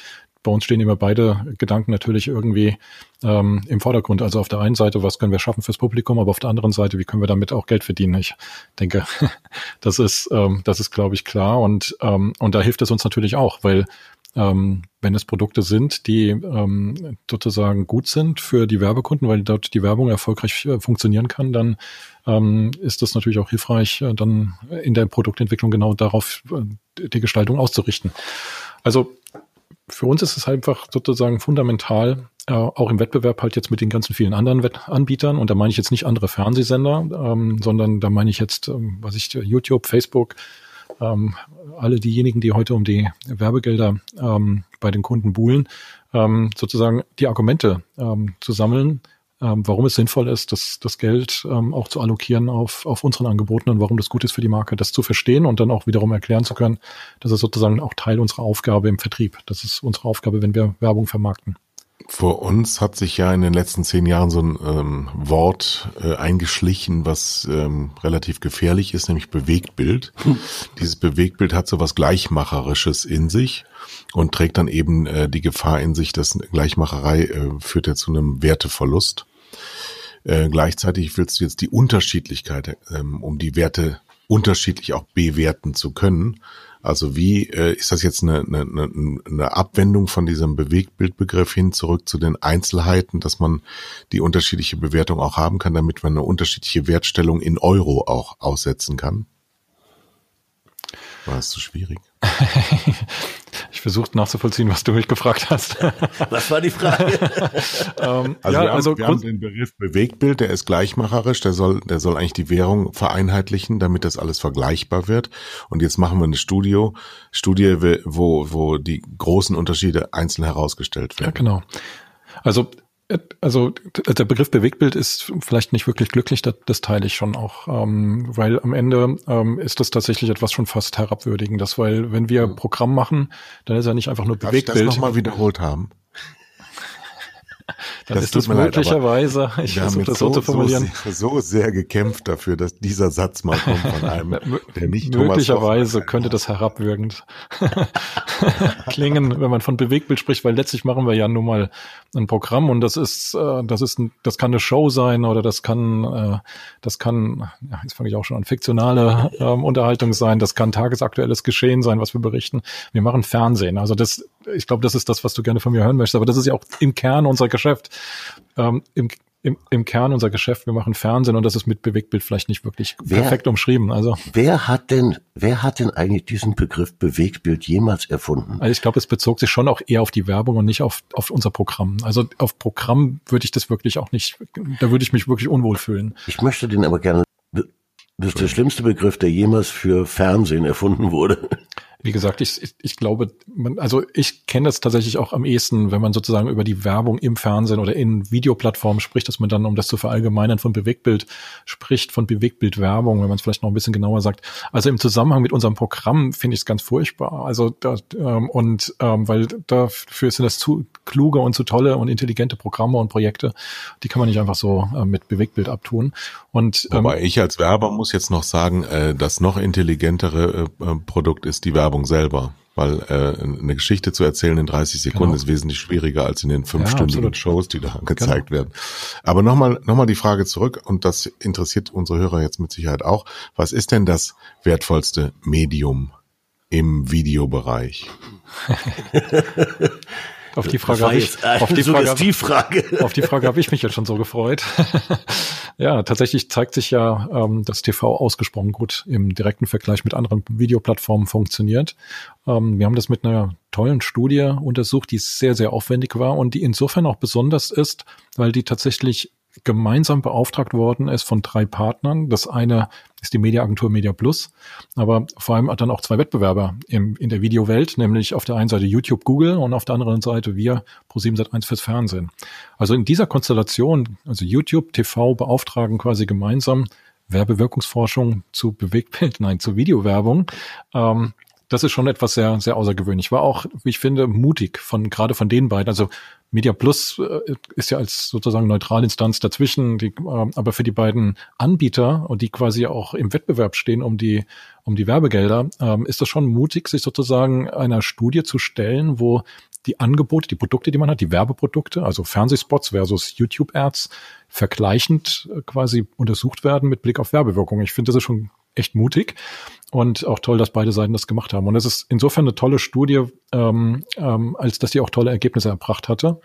bei uns stehen immer beide Gedanken natürlich irgendwie ähm, im Vordergrund. Also auf der einen Seite, was können wir schaffen fürs Publikum, aber auf der anderen Seite, wie können wir damit auch Geld verdienen? Ich denke, das ist, ähm, das ist, glaube ich, klar. Und, ähm, und da hilft es uns natürlich auch, weil ähm, wenn es Produkte sind, die ähm, sozusagen gut sind für die Werbekunden, weil dort die Werbung erfolgreich äh, funktionieren kann, dann ähm, ist das natürlich auch hilfreich, äh, dann in der Produktentwicklung genau darauf äh, die Gestaltung auszurichten. Also für uns ist es einfach sozusagen fundamental, äh, auch im Wettbewerb halt jetzt mit den ganzen vielen anderen Wettanbietern. Und da meine ich jetzt nicht andere Fernsehsender, ähm, sondern da meine ich jetzt, ähm, was ich, YouTube, Facebook, ähm, alle diejenigen, die heute um die Werbegelder ähm, bei den Kunden buhlen, ähm, sozusagen die Argumente ähm, zu sammeln, ähm, warum es sinnvoll ist, das, das Geld ähm, auch zu allokieren auf, auf unseren Angeboten und warum das gut ist für die Marke, das zu verstehen und dann auch wiederum erklären zu können, das ist sozusagen auch Teil unserer Aufgabe im Vertrieb. Das ist unsere Aufgabe, wenn wir Werbung vermarkten. Vor uns hat sich ja in den letzten zehn Jahren so ein ähm, Wort äh, eingeschlichen, was ähm, relativ gefährlich ist, nämlich Bewegtbild. Hm. Dieses Bewegtbild hat so was Gleichmacherisches in sich und trägt dann eben äh, die Gefahr in sich, dass Gleichmacherei äh, führt ja zu einem Werteverlust. Äh, gleichzeitig willst du jetzt die Unterschiedlichkeit, ähm, um die Werte unterschiedlich auch bewerten zu können. Also wie äh, ist das jetzt eine, eine, eine Abwendung von diesem Bewegtbildbegriff hin zurück zu den Einzelheiten, dass man die unterschiedliche Bewertung auch haben kann, damit man eine unterschiedliche Wertstellung in Euro auch aussetzen kann? War es zu schwierig? ich versuche nachzuvollziehen, was du mich gefragt hast. was war die Frage? ähm, also, ja, wir, haben, also wir haben den Begriff Bewegtbild, der ist gleichmacherisch, der soll, der soll eigentlich die Währung vereinheitlichen, damit das alles vergleichbar wird. Und jetzt machen wir eine Studio, Studie, wo, wo die großen Unterschiede einzeln herausgestellt werden. Ja, genau. Also also der Begriff Bewegtbild ist vielleicht nicht wirklich glücklich, das, das teile ich schon auch, ähm, weil am Ende ähm, ist das tatsächlich etwas schon fast herabwürdigendes, weil wenn wir hm. Programm machen, dann ist ja nicht einfach nur Darf Bewegtbild. Ich das nochmal wiederholt haben? Dann das ist es möglicherweise, leid, ich versuche das so, zu formulieren. So, so sehr gekämpft dafür, dass dieser Satz mal kommt von einem, der nicht Möglicherweise könnte das herabwürgend klingen, wenn man von Bewegtbild spricht, weil letztlich machen wir ja nun mal ein Programm und das ist, äh, das ist, das kann eine Show sein oder das kann, äh, das kann, ja, jetzt fange ich auch schon an, fiktionale ähm, Unterhaltung sein, das kann tagesaktuelles Geschehen sein, was wir berichten. Wir machen Fernsehen, also das, ich glaube, das ist das, was du gerne von mir hören möchtest, aber das ist ja auch im Kern unserer Geschäft. Ähm, im, im, Im Kern unser Geschäft, wir machen Fernsehen und das ist mit Bewegtbild vielleicht nicht wirklich wer, perfekt umschrieben. Also wer hat denn, wer hat denn eigentlich diesen Begriff Bewegtbild jemals erfunden? Also ich glaube, es bezog sich schon auch eher auf die Werbung und nicht auf, auf unser Programm. Also auf Programm würde ich das wirklich auch nicht, da würde ich mich wirklich unwohl fühlen. Ich möchte den aber gerne das ist der schlimmste Begriff, der jemals für Fernsehen erfunden wurde. Wie gesagt, ich, ich, ich glaube, man, also ich kenne das tatsächlich auch am ehesten, wenn man sozusagen über die Werbung im Fernsehen oder in Videoplattformen spricht, dass man dann, um das zu verallgemeinern, von Bewegtbild spricht, von Bewegtbildwerbung, wenn man es vielleicht noch ein bisschen genauer sagt. Also im Zusammenhang mit unserem Programm finde ich es ganz furchtbar. Also da, ähm, und ähm, weil dafür sind das zu kluge und zu tolle und intelligente Programme und Projekte, die kann man nicht einfach so äh, mit Bewegtbild abtun. Und ähm, Wobei ich als Werber muss jetzt noch sagen, äh, das noch intelligentere äh, äh Produkt ist die Werbung Werbung selber. Weil äh, eine Geschichte zu erzählen in 30 Sekunden genau. ist wesentlich schwieriger als in den fünfstündigen ja, Shows, die da gezeigt genau. werden. Aber nochmal noch mal die Frage zurück, und das interessiert unsere Hörer jetzt mit Sicherheit auch. Was ist denn das wertvollste Medium im Videobereich? Auf die Frage habe ich, auf die Frage, Frage. auf die Frage habe ich mich jetzt schon so gefreut. ja, tatsächlich zeigt sich ja, ähm, dass TV ausgesprochen gut im direkten Vergleich mit anderen Videoplattformen funktioniert. Ähm, wir haben das mit einer tollen Studie untersucht, die sehr, sehr aufwendig war und die insofern auch besonders ist, weil die tatsächlich gemeinsam beauftragt worden ist von drei Partnern. Das eine ist die Mediaagentur Media Plus, aber vor allem hat dann auch zwei Wettbewerber im, in der Videowelt, nämlich auf der einen Seite YouTube, Google und auf der anderen Seite wir Pro7 Sat1 fürs Fernsehen. Also in dieser Konstellation, also YouTube, TV beauftragen quasi gemeinsam Werbewirkungsforschung zu Bewegtbild, nein, zu Videowerbung. Ähm, das ist schon etwas sehr, sehr außergewöhnlich. War auch, wie ich finde, mutig von, gerade von den beiden. Also Media Plus äh, ist ja als sozusagen Neutralinstanz dazwischen, die, äh, aber für die beiden Anbieter und die quasi auch im Wettbewerb stehen um die, um die Werbegelder, ähm, ist das schon mutig, sich sozusagen einer Studie zu stellen, wo die Angebote, die Produkte, die man hat, die Werbeprodukte, also Fernsehspots versus YouTube-Ads, vergleichend quasi untersucht werden mit Blick auf Werbewirkung. Ich finde, das ist schon echt mutig und auch toll, dass beide Seiten das gemacht haben. Und es ist insofern eine tolle Studie, ähm, ähm, als dass sie auch tolle Ergebnisse erbracht hatte.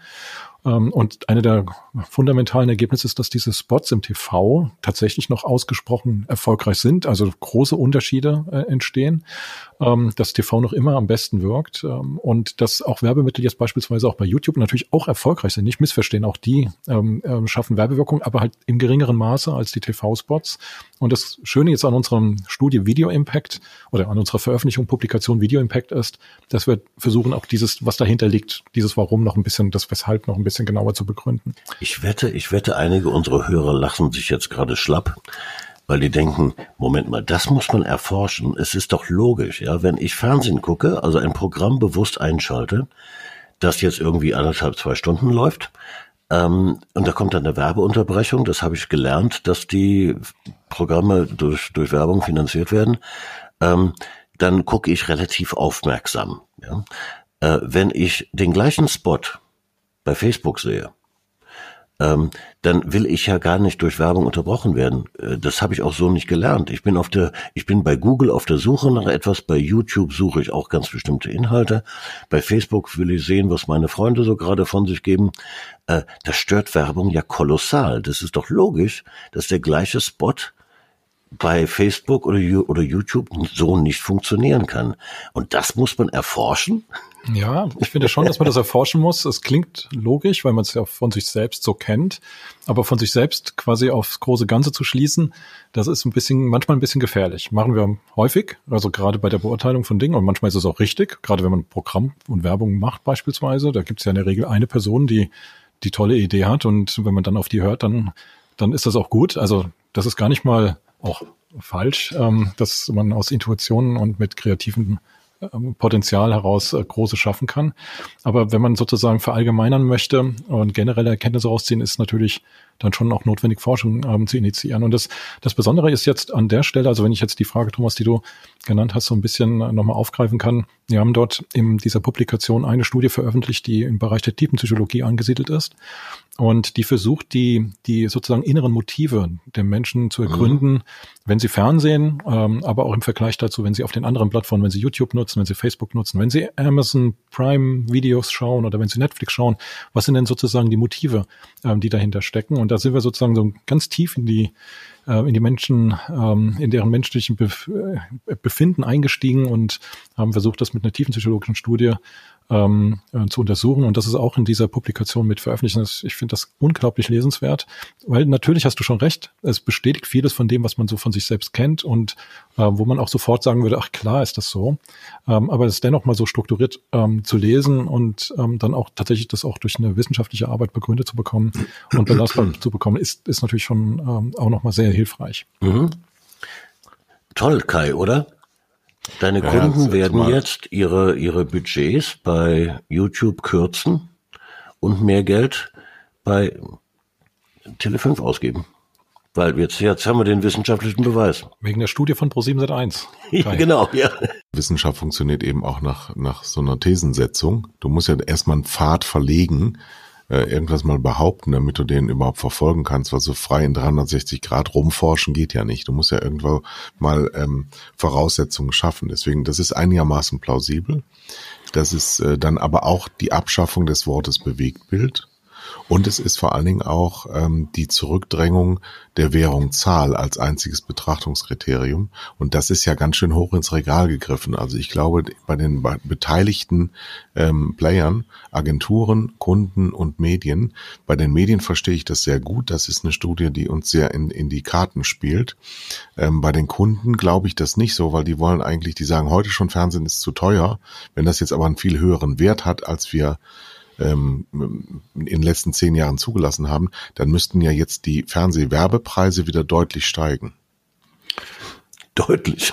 Ähm, und eine der fundamentalen Ergebnisse ist, dass diese Spots im TV tatsächlich noch ausgesprochen erfolgreich sind, also große Unterschiede äh, entstehen, ähm, dass TV noch immer am besten wirkt ähm, und dass auch Werbemittel jetzt beispielsweise auch bei YouTube natürlich auch erfolgreich sind. Nicht missverstehen, auch die schaffen Werbewirkung, aber halt im geringeren Maße als die TV-Spots. Und das Schöne jetzt an unserem Studie Video Impact oder an unserer Veröffentlichung Publikation Video Impact ist, dass wir versuchen auch dieses, was dahinter liegt, dieses Warum noch ein bisschen, das Weshalb noch ein bisschen bisschen genauer zu begründen. Ich wette, ich wette, einige unserer Hörer lachen sich jetzt gerade schlapp, weil die denken, Moment mal, das muss man erforschen. Es ist doch logisch, ja, wenn ich Fernsehen gucke, also ein Programm bewusst einschalte, das jetzt irgendwie anderthalb, zwei Stunden läuft, ähm, und da kommt dann eine Werbeunterbrechung, das habe ich gelernt, dass die Programme durch, durch Werbung finanziert werden, ähm, dann gucke ich relativ aufmerksam. Ja? Äh, wenn ich den gleichen Spot bei Facebook sehe, ähm, dann will ich ja gar nicht durch Werbung unterbrochen werden. Äh, das habe ich auch so nicht gelernt. Ich bin auf der, ich bin bei Google auf der Suche nach etwas, bei YouTube suche ich auch ganz bestimmte Inhalte, bei Facebook will ich sehen, was meine Freunde so gerade von sich geben. Äh, das stört Werbung ja kolossal. Das ist doch logisch, dass der gleiche Spot bei Facebook oder, oder YouTube so nicht funktionieren kann. Und das muss man erforschen. Ja, ich finde schon, dass man das erforschen muss. Es klingt logisch, weil man es ja von sich selbst so kennt. Aber von sich selbst quasi aufs große Ganze zu schließen, das ist ein bisschen, manchmal ein bisschen gefährlich. Machen wir häufig, also gerade bei der Beurteilung von Dingen. Und manchmal ist es auch richtig, gerade wenn man Programm und Werbung macht beispielsweise. Da gibt es ja in der Regel eine Person, die die tolle Idee hat. Und wenn man dann auf die hört, dann, dann ist das auch gut. Also das ist gar nicht mal auch falsch, ähm, dass man aus Intuitionen und mit kreativen ähm, Potenzial heraus äh, große schaffen kann. Aber wenn man sozusagen verallgemeinern möchte und generelle Erkenntnisse rausziehen, ist natürlich dann schon auch notwendig, Forschung ähm, zu initiieren. Und das, das Besondere ist jetzt an der Stelle, also wenn ich jetzt die Frage, Thomas, die du genannt hast, so ein bisschen nochmal aufgreifen kann, wir haben dort in dieser Publikation eine Studie veröffentlicht, die im Bereich der Tiefenpsychologie angesiedelt ist und die versucht, die, die sozusagen inneren Motive der Menschen zu ergründen, mhm. wenn sie Fernsehen, ähm, aber auch im Vergleich dazu, wenn sie auf den anderen Plattformen, wenn sie YouTube nutzen, wenn sie Facebook nutzen, wenn sie Amazon Prime Videos schauen oder wenn sie Netflix schauen, was sind denn sozusagen die Motive, ähm, die dahinter stecken? Und da sind wir sozusagen so ganz tief in die äh, in die Menschen, ähm, in deren menschlichen Bef äh, Befinden eingestiegen und haben versucht, das mit einer tiefen psychologischen Studie ähm, äh, zu untersuchen. Und das ist auch in dieser Publikation mit veröffentlicht. Ich finde das unglaublich lesenswert, weil natürlich hast du schon recht, es bestätigt vieles von dem, was man so von sich selbst kennt und äh, wo man auch sofort sagen würde, ach klar ist das so. Ähm, aber es dennoch mal so strukturiert ähm, zu lesen und ähm, dann auch tatsächlich das auch durch eine wissenschaftliche Arbeit begründet zu bekommen und belastbar zu bekommen, ist, ist natürlich schon ähm, auch nochmal sehr hilfreich. Mhm. Toll, Kai, oder? Deine ja, Kunden werden jetzt ihre, ihre Budgets bei YouTube kürzen und mehr Geld bei Tele5 ausgeben. Weil jetzt, jetzt haben wir den wissenschaftlichen Beweis. Wegen der Studie von Pro701. genau, ja. Wissenschaft funktioniert eben auch nach, nach so einer Thesensetzung. Du musst ja erstmal einen Pfad verlegen, äh, irgendwas mal behaupten, damit du den überhaupt verfolgen kannst, weil so frei in 360 Grad rumforschen geht ja nicht. Du musst ja irgendwo mal ähm, Voraussetzungen schaffen. Deswegen, das ist einigermaßen plausibel. Das ist äh, dann aber auch die Abschaffung des Wortes Bewegtbild und es ist vor allen Dingen auch ähm, die Zurückdrängung der Währung Zahl als einziges Betrachtungskriterium. Und das ist ja ganz schön hoch ins Regal gegriffen. Also ich glaube, bei den beteiligten ähm, Playern, Agenturen, Kunden und Medien, bei den Medien verstehe ich das sehr gut. Das ist eine Studie, die uns sehr in, in die Karten spielt. Ähm, bei den Kunden glaube ich das nicht so, weil die wollen eigentlich, die sagen heute schon Fernsehen ist zu teuer. Wenn das jetzt aber einen viel höheren Wert hat, als wir ähm, in den letzten zehn Jahren zugelassen haben, dann müssten ja jetzt die Fernsehwerbepreise wieder deutlich steigen. Deutlich.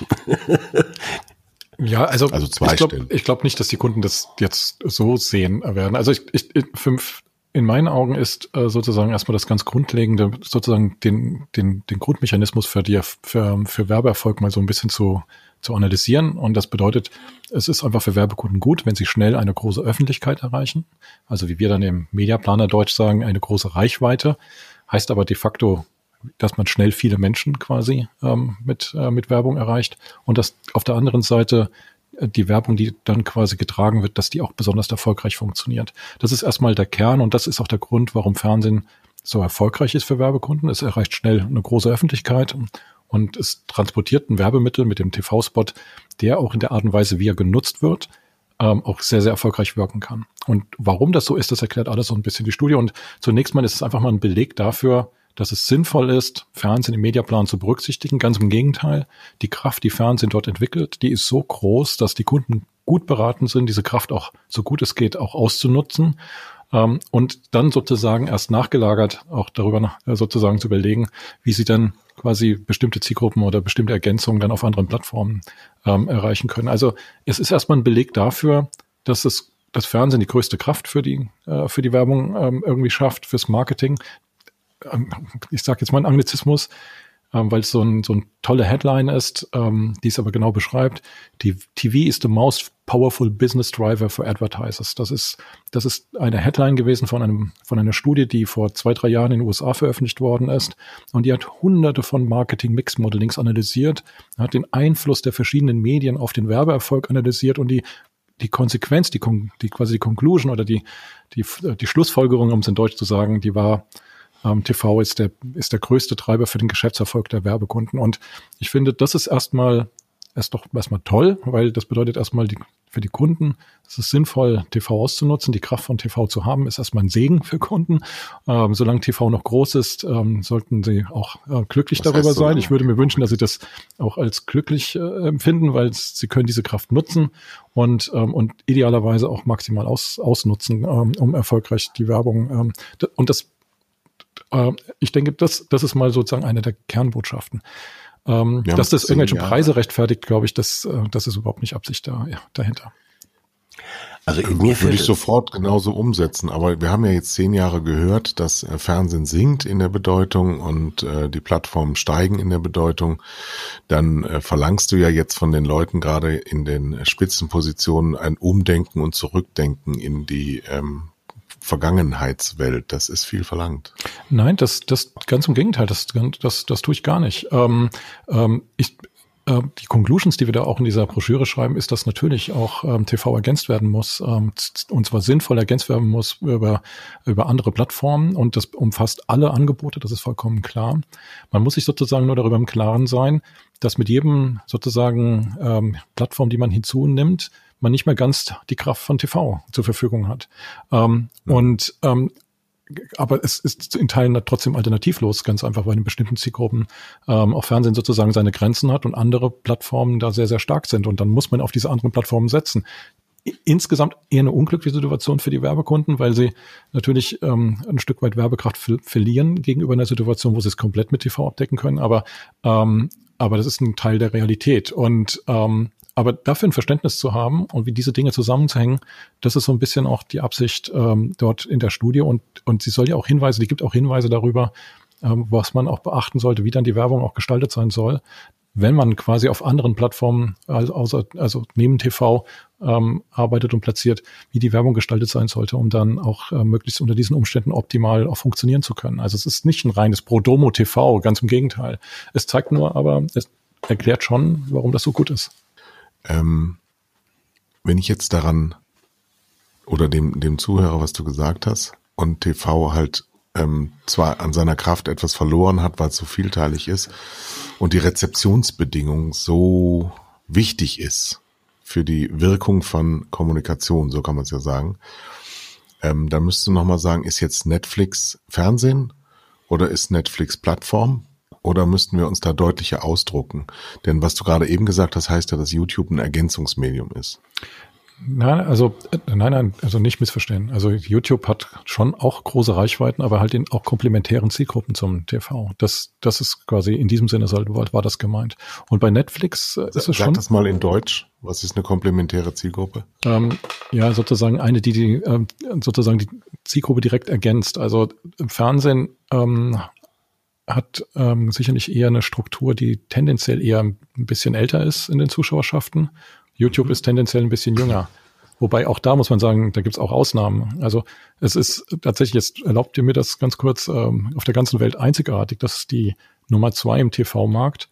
Ja, also, also ich glaube glaub nicht, dass die Kunden das jetzt so sehen werden. Also ich, ich, fünf, in meinen Augen ist äh, sozusagen erstmal das ganz Grundlegende, sozusagen den, den, den Grundmechanismus für, die, für, für Werbeerfolg mal so ein bisschen zu, zu analysieren. Und das bedeutet, es ist einfach für Werbekunden gut, wenn sie schnell eine große Öffentlichkeit erreichen. Also wie wir dann im Mediaplaner Deutsch sagen, eine große Reichweite. Heißt aber de facto, dass man schnell viele Menschen quasi ähm, mit, äh, mit Werbung erreicht. Und dass auf der anderen Seite äh, die Werbung, die dann quasi getragen wird, dass die auch besonders erfolgreich funktioniert. Das ist erstmal der Kern und das ist auch der Grund, warum Fernsehen so erfolgreich ist für Werbekunden. Es erreicht schnell eine große Öffentlichkeit und es transportiert ein Werbemittel mit dem TV-Spot, der auch in der Art und Weise, wie er genutzt wird, ähm, auch sehr, sehr erfolgreich wirken kann. Und warum das so ist, das erklärt alles so ein bisschen die Studie. Und zunächst mal ist es einfach mal ein Beleg dafür, dass es sinnvoll ist, Fernsehen im Mediaplan zu berücksichtigen. Ganz im Gegenteil, die Kraft, die Fernsehen dort entwickelt, die ist so groß, dass die Kunden gut beraten sind, diese Kraft auch so gut es geht auch auszunutzen ähm, und dann sozusagen erst nachgelagert auch darüber nach, äh, sozusagen zu überlegen, wie sie dann quasi bestimmte Zielgruppen oder bestimmte Ergänzungen dann auf anderen Plattformen ähm, erreichen können. Also es ist erstmal ein Beleg dafür, dass es das Fernsehen die größte Kraft für die äh, für die Werbung ähm, irgendwie schafft fürs Marketing. Ähm, ich sage jetzt mal einen Anglizismus. Ähm, weil es so ein, so ein tolle Headline ist, ähm, die es aber genau beschreibt. Die TV is the most powerful business driver for advertisers. Das ist, das ist eine Headline gewesen von einem, von einer Studie, die vor zwei, drei Jahren in den USA veröffentlicht worden ist. Und die hat hunderte von Marketing-Mix-Modelings analysiert, hat den Einfluss der verschiedenen Medien auf den Werbeerfolg analysiert und die die Konsequenz, die, die quasi die Conclusion oder die, die, die Schlussfolgerung, um es in Deutsch zu sagen, die war, ähm, TV ist der, ist der größte Treiber für den Geschäftserfolg der Werbekunden. Und ich finde, das ist erstmal, ist doch erstmal toll, weil das bedeutet erstmal die, für die Kunden, es ist sinnvoll, TV auszunutzen. Die Kraft von TV zu haben, ist erstmal ein Segen für Kunden. Ähm, solange TV noch groß ist, ähm, sollten sie auch äh, glücklich Was darüber sein. Ich würde mir wünschen, dass sie das auch als glücklich äh, empfinden, weil sie können diese Kraft nutzen und, ähm, und idealerweise auch maximal aus, ausnutzen, ähm, um erfolgreich die Werbung. Ähm, und das äh, ich denke, das, das ist mal sozusagen eine der Kernbotschaften. Ähm, dass das irgendwelche Jahre. Preise rechtfertigt, glaube ich, das, äh, das ist überhaupt nicht Absicht da, ja, dahinter. Also mir würde ich sofort genauso umsetzen, aber wir haben ja jetzt zehn Jahre gehört, dass äh, Fernsehen sinkt in der Bedeutung und äh, die Plattformen steigen in der Bedeutung. Dann äh, verlangst du ja jetzt von den Leuten gerade in den Spitzenpositionen ein Umdenken und Zurückdenken in die ähm, Vergangenheitswelt. Das ist viel verlangt. Nein, das, das ganz im Gegenteil, das, das, das tue ich gar nicht. Ähm, ähm, ich, äh, die Conclusions, die wir da auch in dieser Broschüre schreiben, ist, dass natürlich auch ähm, TV ergänzt werden muss, ähm, und zwar sinnvoll ergänzt werden muss über, über andere Plattformen und das umfasst alle Angebote, das ist vollkommen klar. Man muss sich sozusagen nur darüber im Klaren sein, dass mit jedem sozusagen ähm, Plattform, die man hinzunimmt, man nicht mehr ganz die Kraft von TV zur Verfügung hat. Ähm, ja. Und ähm, aber es ist in Teilen trotzdem alternativlos, ganz einfach, weil in bestimmten Zielgruppen ähm, auch Fernsehen sozusagen seine Grenzen hat und andere Plattformen da sehr, sehr stark sind. Und dann muss man auf diese anderen Plattformen setzen. Insgesamt eher eine unglückliche Situation für die Werbekunden, weil sie natürlich ähm, ein Stück weit Werbekraft verlieren gegenüber einer Situation, wo sie es komplett mit TV abdecken können. Aber, ähm, aber das ist ein Teil der Realität. Und ähm, aber dafür ein Verständnis zu haben und wie diese Dinge zusammenzuhängen, das ist so ein bisschen auch die Absicht ähm, dort in der Studie. Und, und sie soll ja auch Hinweise, die gibt auch Hinweise darüber, ähm, was man auch beachten sollte, wie dann die Werbung auch gestaltet sein soll, wenn man quasi auf anderen Plattformen, also, außer, also neben TV, ähm, arbeitet und platziert, wie die Werbung gestaltet sein sollte, um dann auch äh, möglichst unter diesen Umständen optimal auch funktionieren zu können. Also es ist nicht ein reines Prodomo TV, ganz im Gegenteil. Es zeigt nur, aber es erklärt schon, warum das so gut ist. Ähm, wenn ich jetzt daran oder dem, dem Zuhörer, was du gesagt hast, und TV halt ähm, zwar an seiner Kraft etwas verloren hat, weil es so vielteilig ist und die Rezeptionsbedingung so wichtig ist für die Wirkung von Kommunikation, so kann man es ja sagen. Ähm, da müsstest du nochmal sagen, ist jetzt Netflix Fernsehen oder ist Netflix Plattform? Oder müssten wir uns da deutlicher ausdrucken? Denn was du gerade eben gesagt hast, heißt ja, dass YouTube ein Ergänzungsmedium ist. Nein, also nein, nein, also nicht missverstehen. Also YouTube hat schon auch große Reichweiten, aber halt in auch komplementären Zielgruppen zum TV. Das, das ist quasi in diesem Sinne war das gemeint. Und bei Netflix ist es Sag schon. Sag das mal in Deutsch. Was ist eine komplementäre Zielgruppe? Ähm, ja, sozusagen eine, die die ähm, sozusagen die Zielgruppe direkt ergänzt. Also im Fernsehen ähm, hat ähm, sicherlich eher eine Struktur, die tendenziell eher ein bisschen älter ist in den Zuschauerschaften. YouTube mhm. ist tendenziell ein bisschen jünger. Wobei auch da muss man sagen, da gibt's auch Ausnahmen. Also es ist tatsächlich, jetzt erlaubt ihr mir das ganz kurz, ähm, auf der ganzen Welt einzigartig, dass die Nummer zwei im TV-Markt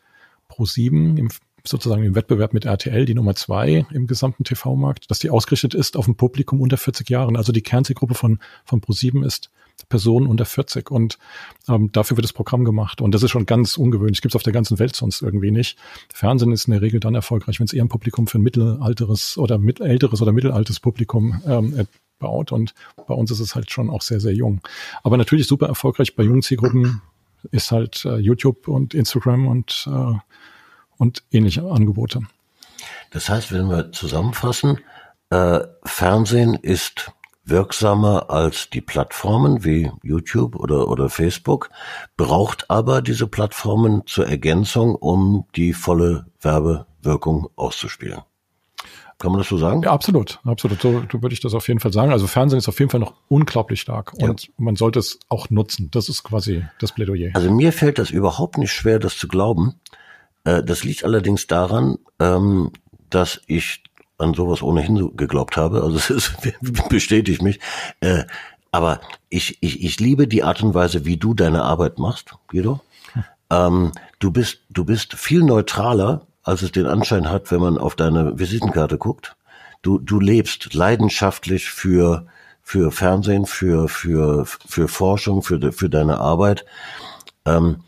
pro sieben, im, sozusagen im Wettbewerb mit RTL, die Nummer zwei im gesamten TV-Markt, dass die ausgerichtet ist auf ein Publikum unter 40 Jahren. Also die Kernzielgruppe von, von Pro7 ist Personen unter 40 und ähm, dafür wird das Programm gemacht und das ist schon ganz ungewöhnlich, gibt es auf der ganzen Welt sonst irgendwie nicht. Fernsehen ist in der Regel dann erfolgreich, wenn es eher ein Publikum für ein mittelalteres oder mit, älteres oder mittelaltes Publikum ähm, baut und bei uns ist es halt schon auch sehr, sehr jung. Aber natürlich super erfolgreich bei jungen Zielgruppen ist halt äh, YouTube und Instagram und, äh, und ähnliche Angebote. Das heißt, wenn wir zusammenfassen, äh, Fernsehen ist wirksamer als die Plattformen wie YouTube oder, oder Facebook, braucht aber diese Plattformen zur Ergänzung, um die volle Werbewirkung auszuspielen. Kann man das so sagen? Ja, absolut, absolut. So, so würde ich das auf jeden Fall sagen. Also Fernsehen ist auf jeden Fall noch unglaublich stark und ja. man sollte es auch nutzen. Das ist quasi das Plädoyer. Also mir fällt das überhaupt nicht schwer, das zu glauben. Äh, das liegt allerdings daran, ähm, dass ich an sowas ohnehin geglaubt habe. Also es ist, bestätigt mich. Äh, aber ich, ich, ich liebe die Art und Weise, wie du deine Arbeit machst, Guido. Ähm, du bist, du bist viel neutraler, als es den Anschein hat, wenn man auf deine Visitenkarte guckt. Du, du lebst leidenschaftlich für, für Fernsehen, für, für, für Forschung, für, für deine Arbeit. Ähm,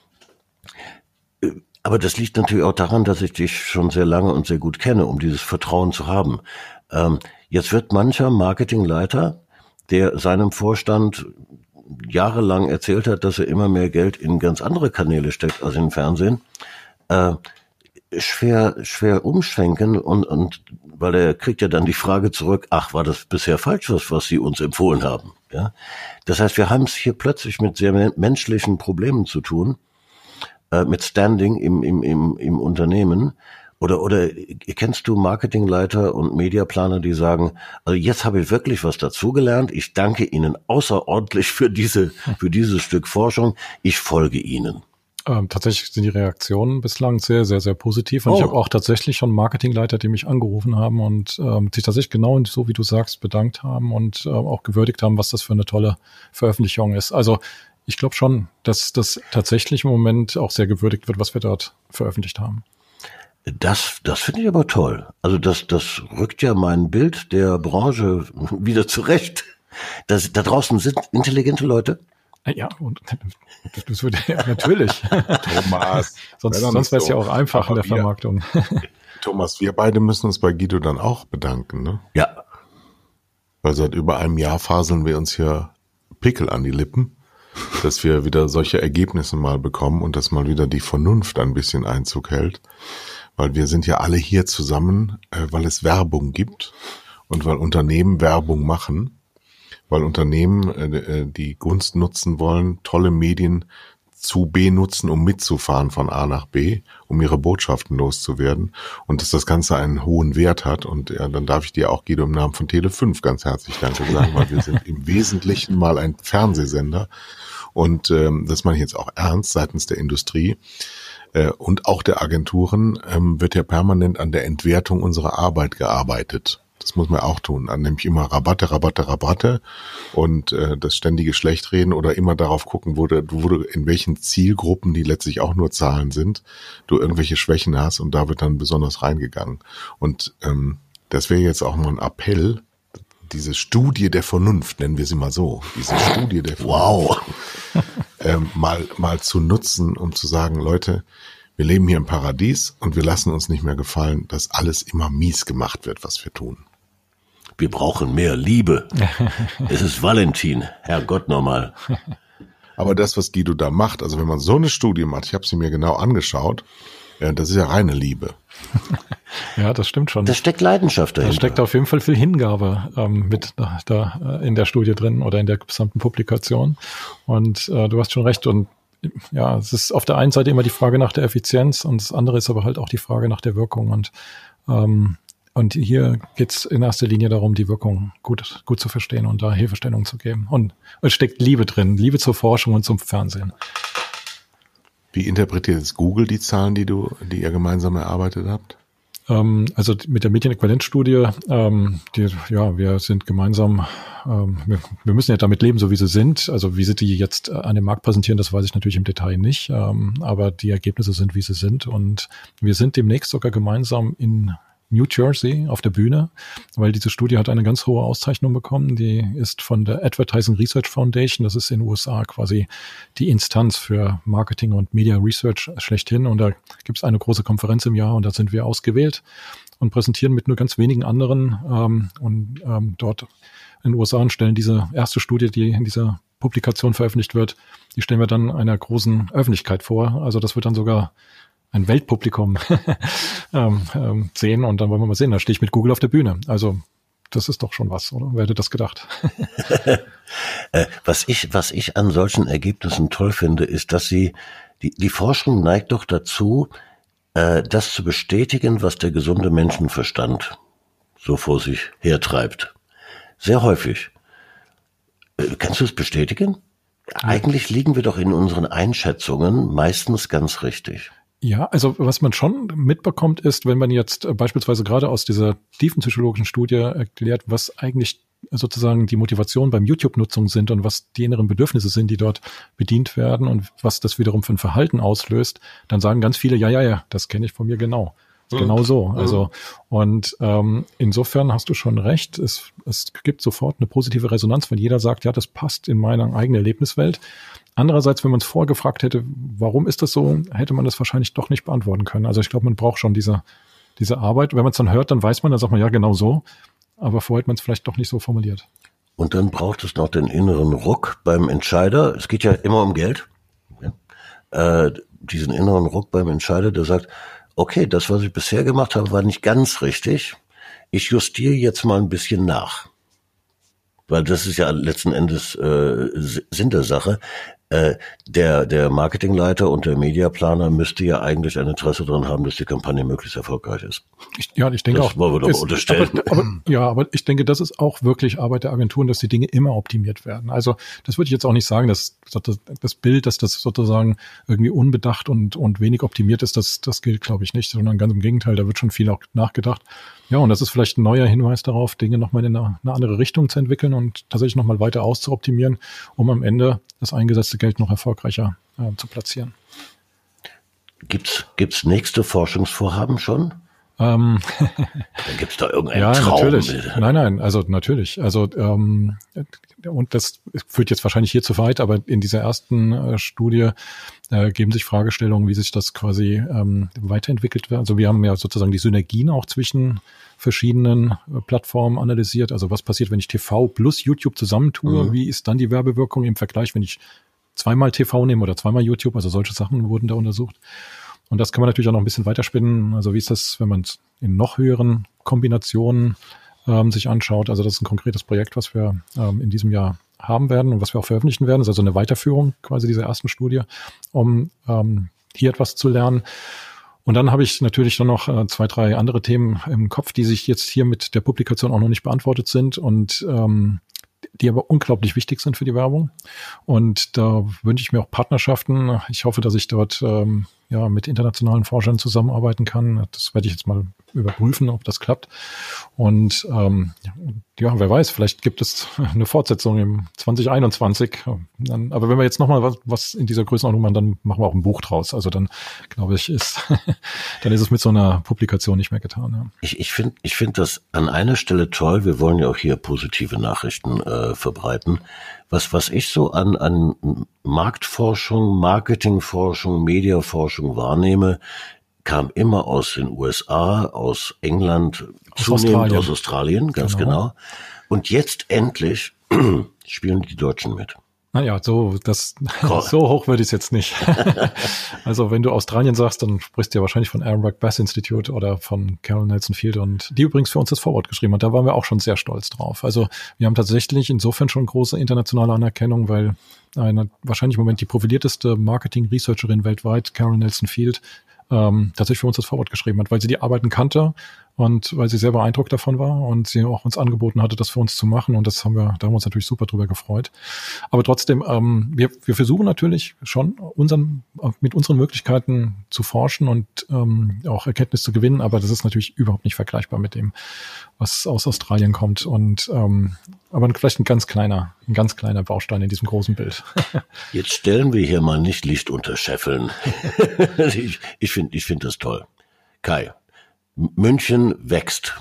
aber das liegt natürlich auch daran, dass ich dich schon sehr lange und sehr gut kenne, um dieses Vertrauen zu haben. Ähm, jetzt wird mancher Marketingleiter, der seinem Vorstand jahrelang erzählt hat, dass er immer mehr Geld in ganz andere Kanäle steckt als in Fernsehen, äh, schwer, schwer umschwenken und, und weil er kriegt ja dann die Frage zurück, ach, war das bisher falsch, was, was Sie uns empfohlen haben? Ja? Das heißt, wir haben es hier plötzlich mit sehr menschlichen Problemen zu tun, äh, mit Standing im, im, im, im Unternehmen. Oder, oder kennst du Marketingleiter und Mediaplaner, die sagen, also jetzt habe ich wirklich was dazugelernt. Ich danke Ihnen außerordentlich für diese, für dieses Stück Forschung. Ich folge Ihnen. Ähm, tatsächlich sind die Reaktionen bislang sehr, sehr, sehr positiv. Und oh. ich habe auch tatsächlich schon Marketingleiter, die mich angerufen haben und ähm, sich tatsächlich genau so, wie du sagst, bedankt haben und äh, auch gewürdigt haben, was das für eine tolle Veröffentlichung ist. Also ich glaube schon, dass das tatsächlich im Moment auch sehr gewürdigt wird, was wir dort veröffentlicht haben. Das, das finde ich aber toll. Also das, das rückt ja mein Bild der Branche wieder zurecht. Das, da draußen sind intelligente Leute. Ja, und das würde ja natürlich. Thomas. sonst sonst wäre es so. ja auch einfach in der Vermarktung. Thomas, wir beide müssen uns bei Guido dann auch bedanken, ne? Ja. Weil seit über einem Jahr faseln wir uns hier Pickel an die Lippen dass wir wieder solche Ergebnisse mal bekommen und dass mal wieder die Vernunft ein bisschen Einzug hält. Weil wir sind ja alle hier zusammen, äh, weil es Werbung gibt und weil Unternehmen Werbung machen, weil Unternehmen äh, äh die Gunst nutzen wollen, tolle Medien zu benutzen, um mitzufahren von A nach B, um ihre Botschaften loszuwerden und dass das Ganze einen hohen Wert hat. Und ja, dann darf ich dir auch, Guido, im Namen von Tele5 ganz herzlich Danke sagen, weil wir sind im Wesentlichen mal ein Fernsehsender und ähm, das meine ich jetzt auch ernst seitens der Industrie äh, und auch der Agenturen ähm, wird ja permanent an der Entwertung unserer Arbeit gearbeitet. Das muss man auch tun. An nämlich immer Rabatte, Rabatte, Rabatte und äh, das ständige Schlechtreden oder immer darauf gucken, wo du, wo du in welchen Zielgruppen, die letztlich auch nur Zahlen sind, du irgendwelche Schwächen hast und da wird dann besonders reingegangen. Und ähm, das wäre jetzt auch mal ein Appell, diese Studie der Vernunft, nennen wir sie mal so, diese Studie der Vernunft, wow. ähm, mal, mal zu nutzen, um zu sagen, Leute, wir leben hier im Paradies und wir lassen uns nicht mehr gefallen, dass alles immer mies gemacht wird, was wir tun. Wir brauchen mehr Liebe. es ist Valentin, Herrgott nochmal. Aber das, was Guido da macht, also wenn man so eine Studie macht, ich habe sie mir genau angeschaut, ja, das ist ja reine Liebe. ja, das stimmt schon. Da steckt Leidenschaft dahinter. Da steckt auf jeden Fall viel Hingabe ähm, mit da, da äh, in der Studie drin oder in der gesamten Publikation. Und äh, du hast schon recht. Und ja, es ist auf der einen Seite immer die Frage nach der Effizienz und das andere ist aber halt auch die Frage nach der Wirkung. Und ähm, und hier geht's in erster Linie darum, die Wirkung gut, gut zu verstehen und da Hilfestellung zu geben. Und es steckt Liebe drin, Liebe zur Forschung und zum Fernsehen. Wie interpretiert es Google die Zahlen, die du, die ihr gemeinsam erarbeitet habt? Ähm, also mit der Medienäquivalenzstudie, ähm, die, ja, wir sind gemeinsam, ähm, wir, wir, müssen ja damit leben, so wie sie sind. Also wie sie die jetzt an dem Markt präsentieren, das weiß ich natürlich im Detail nicht. Ähm, aber die Ergebnisse sind, wie sie sind. Und wir sind demnächst sogar gemeinsam in New Jersey auf der Bühne, weil diese Studie hat eine ganz hohe Auszeichnung bekommen. Die ist von der Advertising Research Foundation. Das ist in den USA quasi die Instanz für Marketing und Media Research schlechthin. Und da gibt es eine große Konferenz im Jahr und da sind wir ausgewählt und präsentieren mit nur ganz wenigen anderen ähm, und ähm, dort in den USA und stellen diese erste Studie, die in dieser Publikation veröffentlicht wird, die stellen wir dann einer großen Öffentlichkeit vor. Also das wird dann sogar ein Weltpublikum ähm, ähm, sehen und dann wollen wir mal sehen, da stehe ich mit Google auf der Bühne. Also das ist doch schon was, oder? Wer hätte das gedacht? Äh, was ich, was ich an solchen Ergebnissen toll finde, ist, dass sie, die, die Forschung neigt doch dazu, äh, das zu bestätigen, was der gesunde Menschenverstand so vor sich hertreibt. Sehr häufig. Äh, kannst du es bestätigen? Eigentlich liegen wir doch in unseren Einschätzungen meistens ganz richtig. Ja, also was man schon mitbekommt ist, wenn man jetzt äh, beispielsweise gerade aus dieser tiefen psychologischen Studie erklärt, was eigentlich sozusagen die Motivation beim YouTube-Nutzung sind und was die inneren Bedürfnisse sind, die dort bedient werden und was das wiederum für ein Verhalten auslöst, dann sagen ganz viele, ja, ja, ja, das kenne ich von mir genau. Genau so. Mhm. Also und ähm, insofern hast du schon recht. Es, es gibt sofort eine positive Resonanz, wenn jeder sagt, ja, das passt in meine eigene Erlebniswelt. Andererseits, wenn man es vorgefragt hätte, warum ist das so, hätte man das wahrscheinlich doch nicht beantworten können. Also ich glaube, man braucht schon diese diese Arbeit. Wenn man es dann hört, dann weiß man, dann sagt man ja genau so. Aber vorher hat man es vielleicht doch nicht so formuliert. Und dann braucht es noch den inneren Ruck beim Entscheider. Es geht ja immer um Geld. Ja. Äh, diesen inneren Ruck beim Entscheider, der sagt, okay, das, was ich bisher gemacht habe, war nicht ganz richtig. Ich justiere jetzt mal ein bisschen nach. Weil das ist ja letzten Endes äh, Sinn der Sache der, der Marketingleiter und der Mediaplaner müsste ja eigentlich ein Interesse daran haben, dass die Kampagne möglichst erfolgreich ist. Ich, ja, ich denke das auch. Wollen wir doch ist, unterstellen. Aber, aber, ja, aber ich denke, das ist auch wirklich Arbeit der Agenturen, dass die Dinge immer optimiert werden. Also das würde ich jetzt auch nicht sagen, dass das, das Bild, dass das sozusagen irgendwie unbedacht und, und wenig optimiert ist, das, das gilt, glaube ich, nicht, sondern ganz im Gegenteil, da wird schon viel auch nachgedacht. Ja, und das ist vielleicht ein neuer Hinweis darauf, Dinge nochmal in eine, eine andere Richtung zu entwickeln und tatsächlich nochmal weiter auszuoptimieren, um am Ende das eingesetzte Geld noch erfolgreicher äh, zu platzieren. Gibt's, gibt's nächste Forschungsvorhaben schon? Ähm, Dann gibt's da irgendeinen ja, Traum. natürlich. Nein, nein, also natürlich. Also ähm, und das führt jetzt wahrscheinlich hier zu weit, aber in dieser ersten äh, Studie äh, geben sich Fragestellungen, wie sich das quasi ähm, weiterentwickelt wird. Also wir haben ja sozusagen die Synergien auch zwischen verschiedenen äh, Plattformen analysiert. Also was passiert, wenn ich TV plus YouTube zusammentue? Mhm. Wie ist dann die Werbewirkung im Vergleich, wenn ich zweimal TV nehme oder zweimal YouTube? Also solche Sachen wurden da untersucht. Und das kann man natürlich auch noch ein bisschen weiterspinnen. Also wie ist das, wenn man es in noch höheren Kombinationen ähm, sich anschaut? Also das ist ein konkretes Projekt, was wir ähm, in diesem Jahr haben werden und was wir auch veröffentlichen werden. Das ist also eine Weiterführung quasi dieser ersten Studie, um ähm, hier etwas zu lernen. Und dann habe ich natürlich noch äh, zwei, drei andere Themen im Kopf, die sich jetzt hier mit der Publikation auch noch nicht beantwortet sind und ähm, die aber unglaublich wichtig sind für die Werbung. Und da wünsche ich mir auch Partnerschaften. Ich hoffe, dass ich dort ähm, ja mit internationalen Forschern zusammenarbeiten kann. Das werde ich jetzt mal überprüfen, ob das klappt. Und ähm, ja, wer weiß, vielleicht gibt es eine Fortsetzung im 2021. Dann, aber wenn wir jetzt nochmal was, was in dieser Größenordnung machen, dann machen wir auch ein Buch draus. Also dann glaube ich, ist dann ist es mit so einer Publikation nicht mehr getan. Ja. Ich, ich finde ich finde das an einer Stelle toll. Wir wollen ja auch hier positive Nachrichten äh, verbreiten. Was, was ich so an, an Marktforschung, Marketingforschung, Mediaforschung wahrnehme, kam immer aus den USA, aus England, aus zunehmend Australien. aus Australien, ganz genau. genau. Und jetzt endlich spielen die Deutschen mit. Naja, so, das, so hoch würde ich es jetzt nicht. also, wenn du Australien sagst, dann sprichst du ja wahrscheinlich von Ehrenberg Bass Institute oder von Carol Nelson Field und die übrigens für uns das Vorwort geschrieben hat. Da waren wir auch schon sehr stolz drauf. Also, wir haben tatsächlich insofern schon große internationale Anerkennung, weil eine wahrscheinlich im Moment die profilierteste Marketing-Researcherin weltweit, Carol Nelson Field, ähm, tatsächlich für uns das Vorwort geschrieben hat, weil sie die Arbeiten kannte und weil sie sehr beeindruckt davon war und sie auch uns angeboten hatte, das für uns zu machen. Und das haben wir, da haben wir uns natürlich super drüber gefreut. Aber trotzdem, ähm, wir, wir versuchen natürlich schon unseren, mit unseren Möglichkeiten zu forschen und ähm, auch Erkenntnis zu gewinnen, aber das ist natürlich überhaupt nicht vergleichbar mit dem, was aus Australien kommt. Und ähm, aber vielleicht ein ganz kleiner, ein ganz kleiner Baustein in diesem großen Bild. Jetzt stellen wir hier mal nicht Licht unter Scheffeln. ich ich finde ich finde das toll. Kai, München wächst.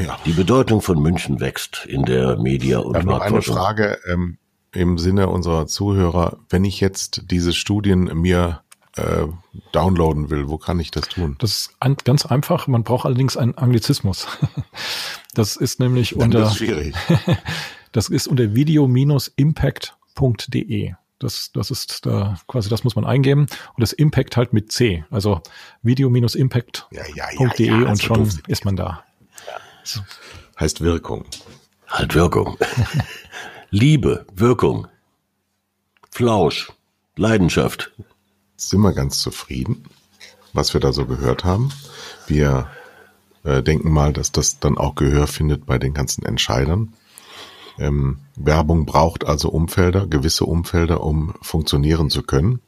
Ja. Die Bedeutung von München wächst in der Media- und ja, noch eine Frage ähm, im Sinne unserer Zuhörer. Wenn ich jetzt diese Studien mir äh, downloaden will, wo kann ich das tun? Das ist ein, ganz einfach. Man braucht allerdings einen Anglizismus. Das ist nämlich Dann unter. Das, schwierig. das ist unter video-impact.de. Das, das ist da quasi, das muss man eingeben. Und das Impact halt mit C. Also video-impact.de ja, ja, ja, und schon doof. ist man da. So. Heißt Wirkung. Halt Wirkung. Liebe, Wirkung. Flausch, Leidenschaft. Sind wir ganz zufrieden, was wir da so gehört haben. Wir äh, denken mal, dass das dann auch Gehör findet bei den ganzen Entscheidern. Ähm, Werbung braucht also Umfelder, gewisse Umfelder, um funktionieren zu können.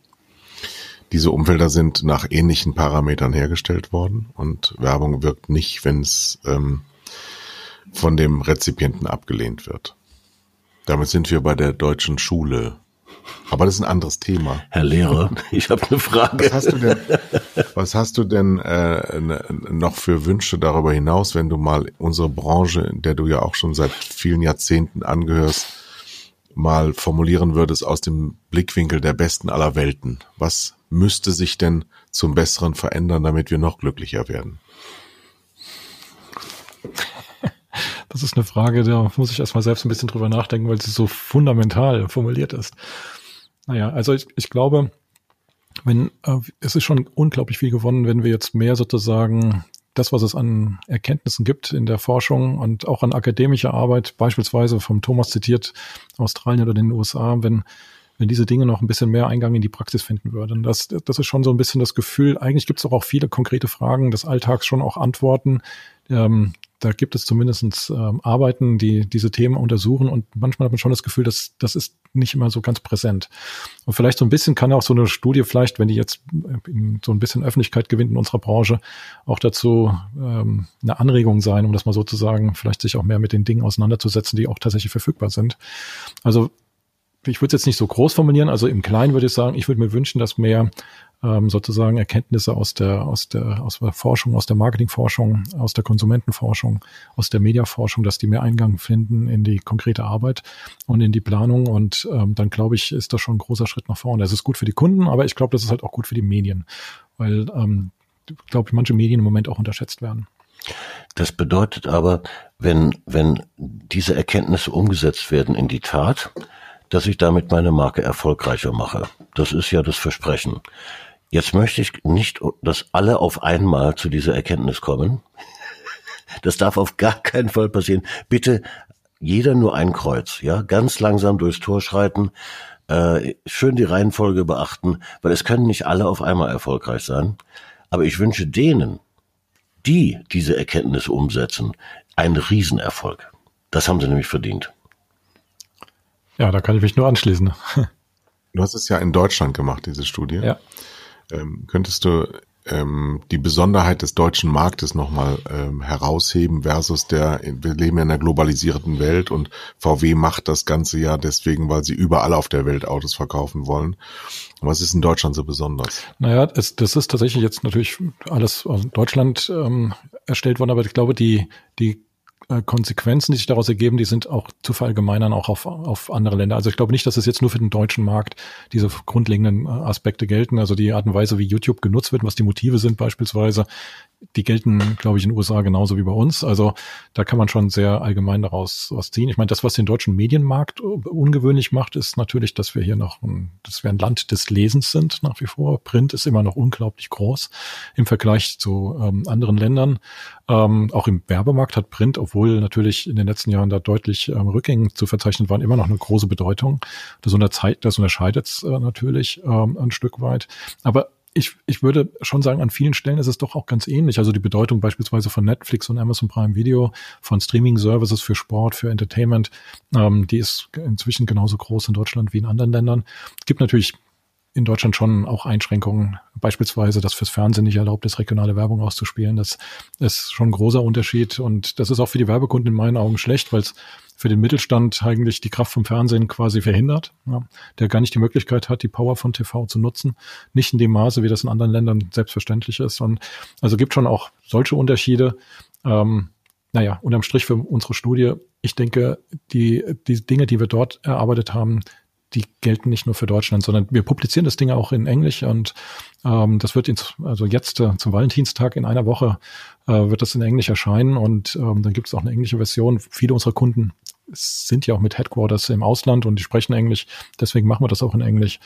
Diese Umfelder sind nach ähnlichen Parametern hergestellt worden und Werbung wirkt nicht, wenn es ähm, von dem Rezipienten abgelehnt wird. Damit sind wir bei der deutschen Schule aber das ist ein anderes Thema. Herr Lehrer, ich habe eine Frage. Was hast du denn, was hast du denn äh, noch für Wünsche darüber hinaus, wenn du mal unsere Branche, in der du ja auch schon seit vielen Jahrzehnten angehörst, mal formulieren würdest aus dem Blickwinkel der Besten aller Welten? Was müsste sich denn zum Besseren verändern, damit wir noch glücklicher werden? Das ist eine Frage, da muss ich erstmal selbst ein bisschen drüber nachdenken, weil sie so fundamental formuliert ist. Naja, also ich, ich glaube, wenn äh, es ist schon unglaublich viel gewonnen, wenn wir jetzt mehr sozusagen das, was es an Erkenntnissen gibt in der Forschung und auch an akademischer Arbeit, beispielsweise vom Thomas zitiert, Australien oder den USA, wenn, wenn diese Dinge noch ein bisschen mehr Eingang in die Praxis finden würden. Das, das ist schon so ein bisschen das Gefühl, eigentlich gibt es auch viele konkrete Fragen des Alltags, schon auch Antworten, ähm, da gibt es zumindest ähm, Arbeiten, die diese Themen untersuchen und manchmal hat man schon das Gefühl, dass das ist nicht immer so ganz präsent. Und vielleicht so ein bisschen kann auch so eine Studie vielleicht, wenn die jetzt äh, so ein bisschen Öffentlichkeit gewinnt in unserer Branche, auch dazu ähm, eine Anregung sein, um das mal sozusagen vielleicht sich auch mehr mit den Dingen auseinanderzusetzen, die auch tatsächlich verfügbar sind. Also ich würde es jetzt nicht so groß formulieren, also im Kleinen würde ich sagen, ich würde mir wünschen, dass mehr ähm, sozusagen Erkenntnisse aus der, aus der, aus der Forschung, aus der Marketingforschung, aus der Konsumentenforschung, aus der Mediaforschung, dass die mehr Eingang finden in die konkrete Arbeit und in die Planung. Und ähm, dann glaube ich, ist das schon ein großer Schritt nach vorne. Das ist gut für die Kunden, aber ich glaube, das ist halt auch gut für die Medien, weil, ähm, glaube ich, manche Medien im Moment auch unterschätzt werden. Das bedeutet aber, wenn, wenn diese Erkenntnisse umgesetzt werden in die Tat, dass ich damit meine Marke erfolgreicher mache. Das ist ja das Versprechen. Jetzt möchte ich nicht, dass alle auf einmal zu dieser Erkenntnis kommen. Das darf auf gar keinen Fall passieren. Bitte jeder nur ein Kreuz, ja, ganz langsam durchs Tor schreiten, äh, schön die Reihenfolge beachten, weil es können nicht alle auf einmal erfolgreich sein. Aber ich wünsche denen, die diese Erkenntnis umsetzen, einen Riesenerfolg. Das haben sie nämlich verdient. Ja, da kann ich mich nur anschließen. Du hast es ja in Deutschland gemacht, diese Studie. Ja. Ähm, könntest du ähm, die Besonderheit des deutschen Marktes nochmal ähm, herausheben versus der, wir leben ja in einer globalisierten Welt und VW macht das Ganze ja deswegen, weil sie überall auf der Welt Autos verkaufen wollen. Was ist in Deutschland so besonders? Naja, es, das ist tatsächlich jetzt natürlich alles aus Deutschland ähm, erstellt worden, aber ich glaube, die, die äh, Konsequenzen, die sich daraus ergeben, die sind auch zu verallgemeinern, auch auf, auf andere Länder. Also ich glaube nicht, dass es jetzt nur für den deutschen Markt diese grundlegenden äh, Aspekte gelten. Also die Art und Weise, wie YouTube genutzt wird, was die Motive sind beispielsweise, die gelten, glaube ich, in den USA genauso wie bei uns. Also da kann man schon sehr allgemein daraus was ziehen. Ich meine, das, was den deutschen Medienmarkt ungewöhnlich macht, ist natürlich, dass wir hier noch, ein, dass wir ein Land des Lesens sind nach wie vor. Print ist immer noch unglaublich groß im Vergleich zu ähm, anderen Ländern. Ähm, auch im Werbemarkt hat Print, obwohl natürlich in den letzten Jahren da deutlich ähm, Rückgänge zu verzeichnen waren, immer noch eine große Bedeutung. Das, unterzeit, das unterscheidet es äh, natürlich ähm, ein Stück weit. Aber ich, ich würde schon sagen, an vielen Stellen ist es doch auch ganz ähnlich. Also die Bedeutung beispielsweise von Netflix und Amazon Prime Video, von Streaming-Services für Sport, für Entertainment, ähm, die ist inzwischen genauso groß in Deutschland wie in anderen Ländern. Es gibt natürlich in Deutschland schon auch Einschränkungen, beispielsweise, dass fürs Fernsehen nicht erlaubt ist, regionale Werbung auszuspielen. Das ist schon ein großer Unterschied und das ist auch für die Werbekunden in meinen Augen schlecht, weil es für den Mittelstand eigentlich die Kraft vom Fernsehen quasi verhindert, ja, der gar nicht die Möglichkeit hat, die Power von TV zu nutzen. Nicht in dem Maße, wie das in anderen Ländern selbstverständlich ist. Und also gibt schon auch solche Unterschiede. Ähm, naja, unterm Strich für unsere Studie, ich denke, die, die Dinge, die wir dort erarbeitet haben, die gelten nicht nur für Deutschland, sondern wir publizieren das Ding auch in Englisch und ähm, das wird ins, also jetzt äh, zum Valentinstag in einer Woche äh, wird das in Englisch erscheinen und ähm, dann gibt es auch eine englische Version. Viele unserer Kunden sind ja auch mit Headquarters im Ausland und die sprechen Englisch, deswegen machen wir das auch in Englisch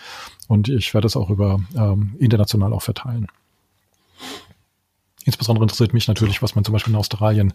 und ich werde das auch über ähm, international auch verteilen. Insbesondere interessiert mich natürlich, was man zum Beispiel in Australien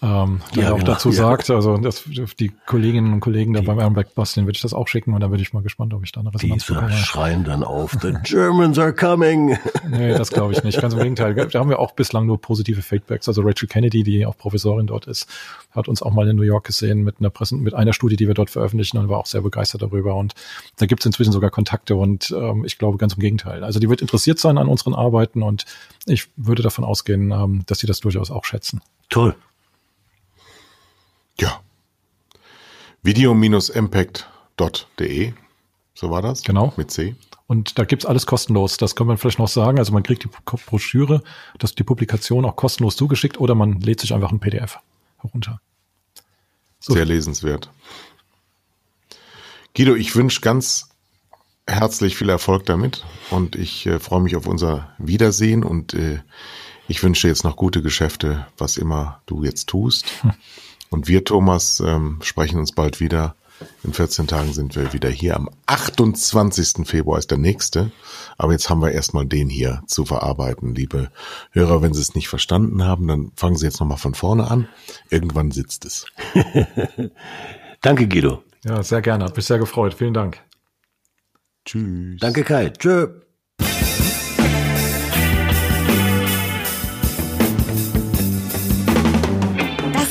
ähm, ja, auch genau, dazu ja. sagt. Also das, die Kolleginnen und Kollegen da die, beim Ironback Bus, den würde ich das auch schicken und dann würde ich mal gespannt, ob ich da eine Resonanz Diese bekomme. schreien dann auf, the Germans are coming. nee, das glaube ich nicht. Ganz im Gegenteil. Da haben wir auch bislang nur positive Feedbacks. Also Rachel Kennedy, die auch Professorin dort ist, hat uns auch mal in New York gesehen mit einer Präsent mit einer Studie, die wir dort veröffentlichen und war auch sehr begeistert darüber. Und da gibt es inzwischen sogar Kontakte und ähm, ich glaube ganz im Gegenteil. Also die wird interessiert sein an unseren Arbeiten und ich würde davon ausgehen, ähm, dass sie das durchaus auch schätzen. Toll. Ja. Video-impact.de. So war das? Genau. Mit C. Und da gibt's alles kostenlos. Das kann man vielleicht noch sagen. Also man kriegt die Broschüre, das die Publikation auch kostenlos zugeschickt oder man lädt sich einfach ein PDF herunter. So. Sehr lesenswert. Guido, ich wünsche ganz herzlich viel Erfolg damit und ich äh, freue mich auf unser Wiedersehen und äh, ich wünsche jetzt noch gute Geschäfte, was immer du jetzt tust. Hm. Und wir, Thomas, ähm, sprechen uns bald wieder. In 14 Tagen sind wir wieder hier. Am 28. Februar ist der nächste. Aber jetzt haben wir erstmal den hier zu verarbeiten. Liebe Hörer, wenn Sie es nicht verstanden haben, dann fangen Sie jetzt nochmal von vorne an. Irgendwann sitzt es. Danke, Guido. Ja, sehr gerne. Hat mich sehr gefreut. Vielen Dank. Tschüss. Danke, Kai. Tschö.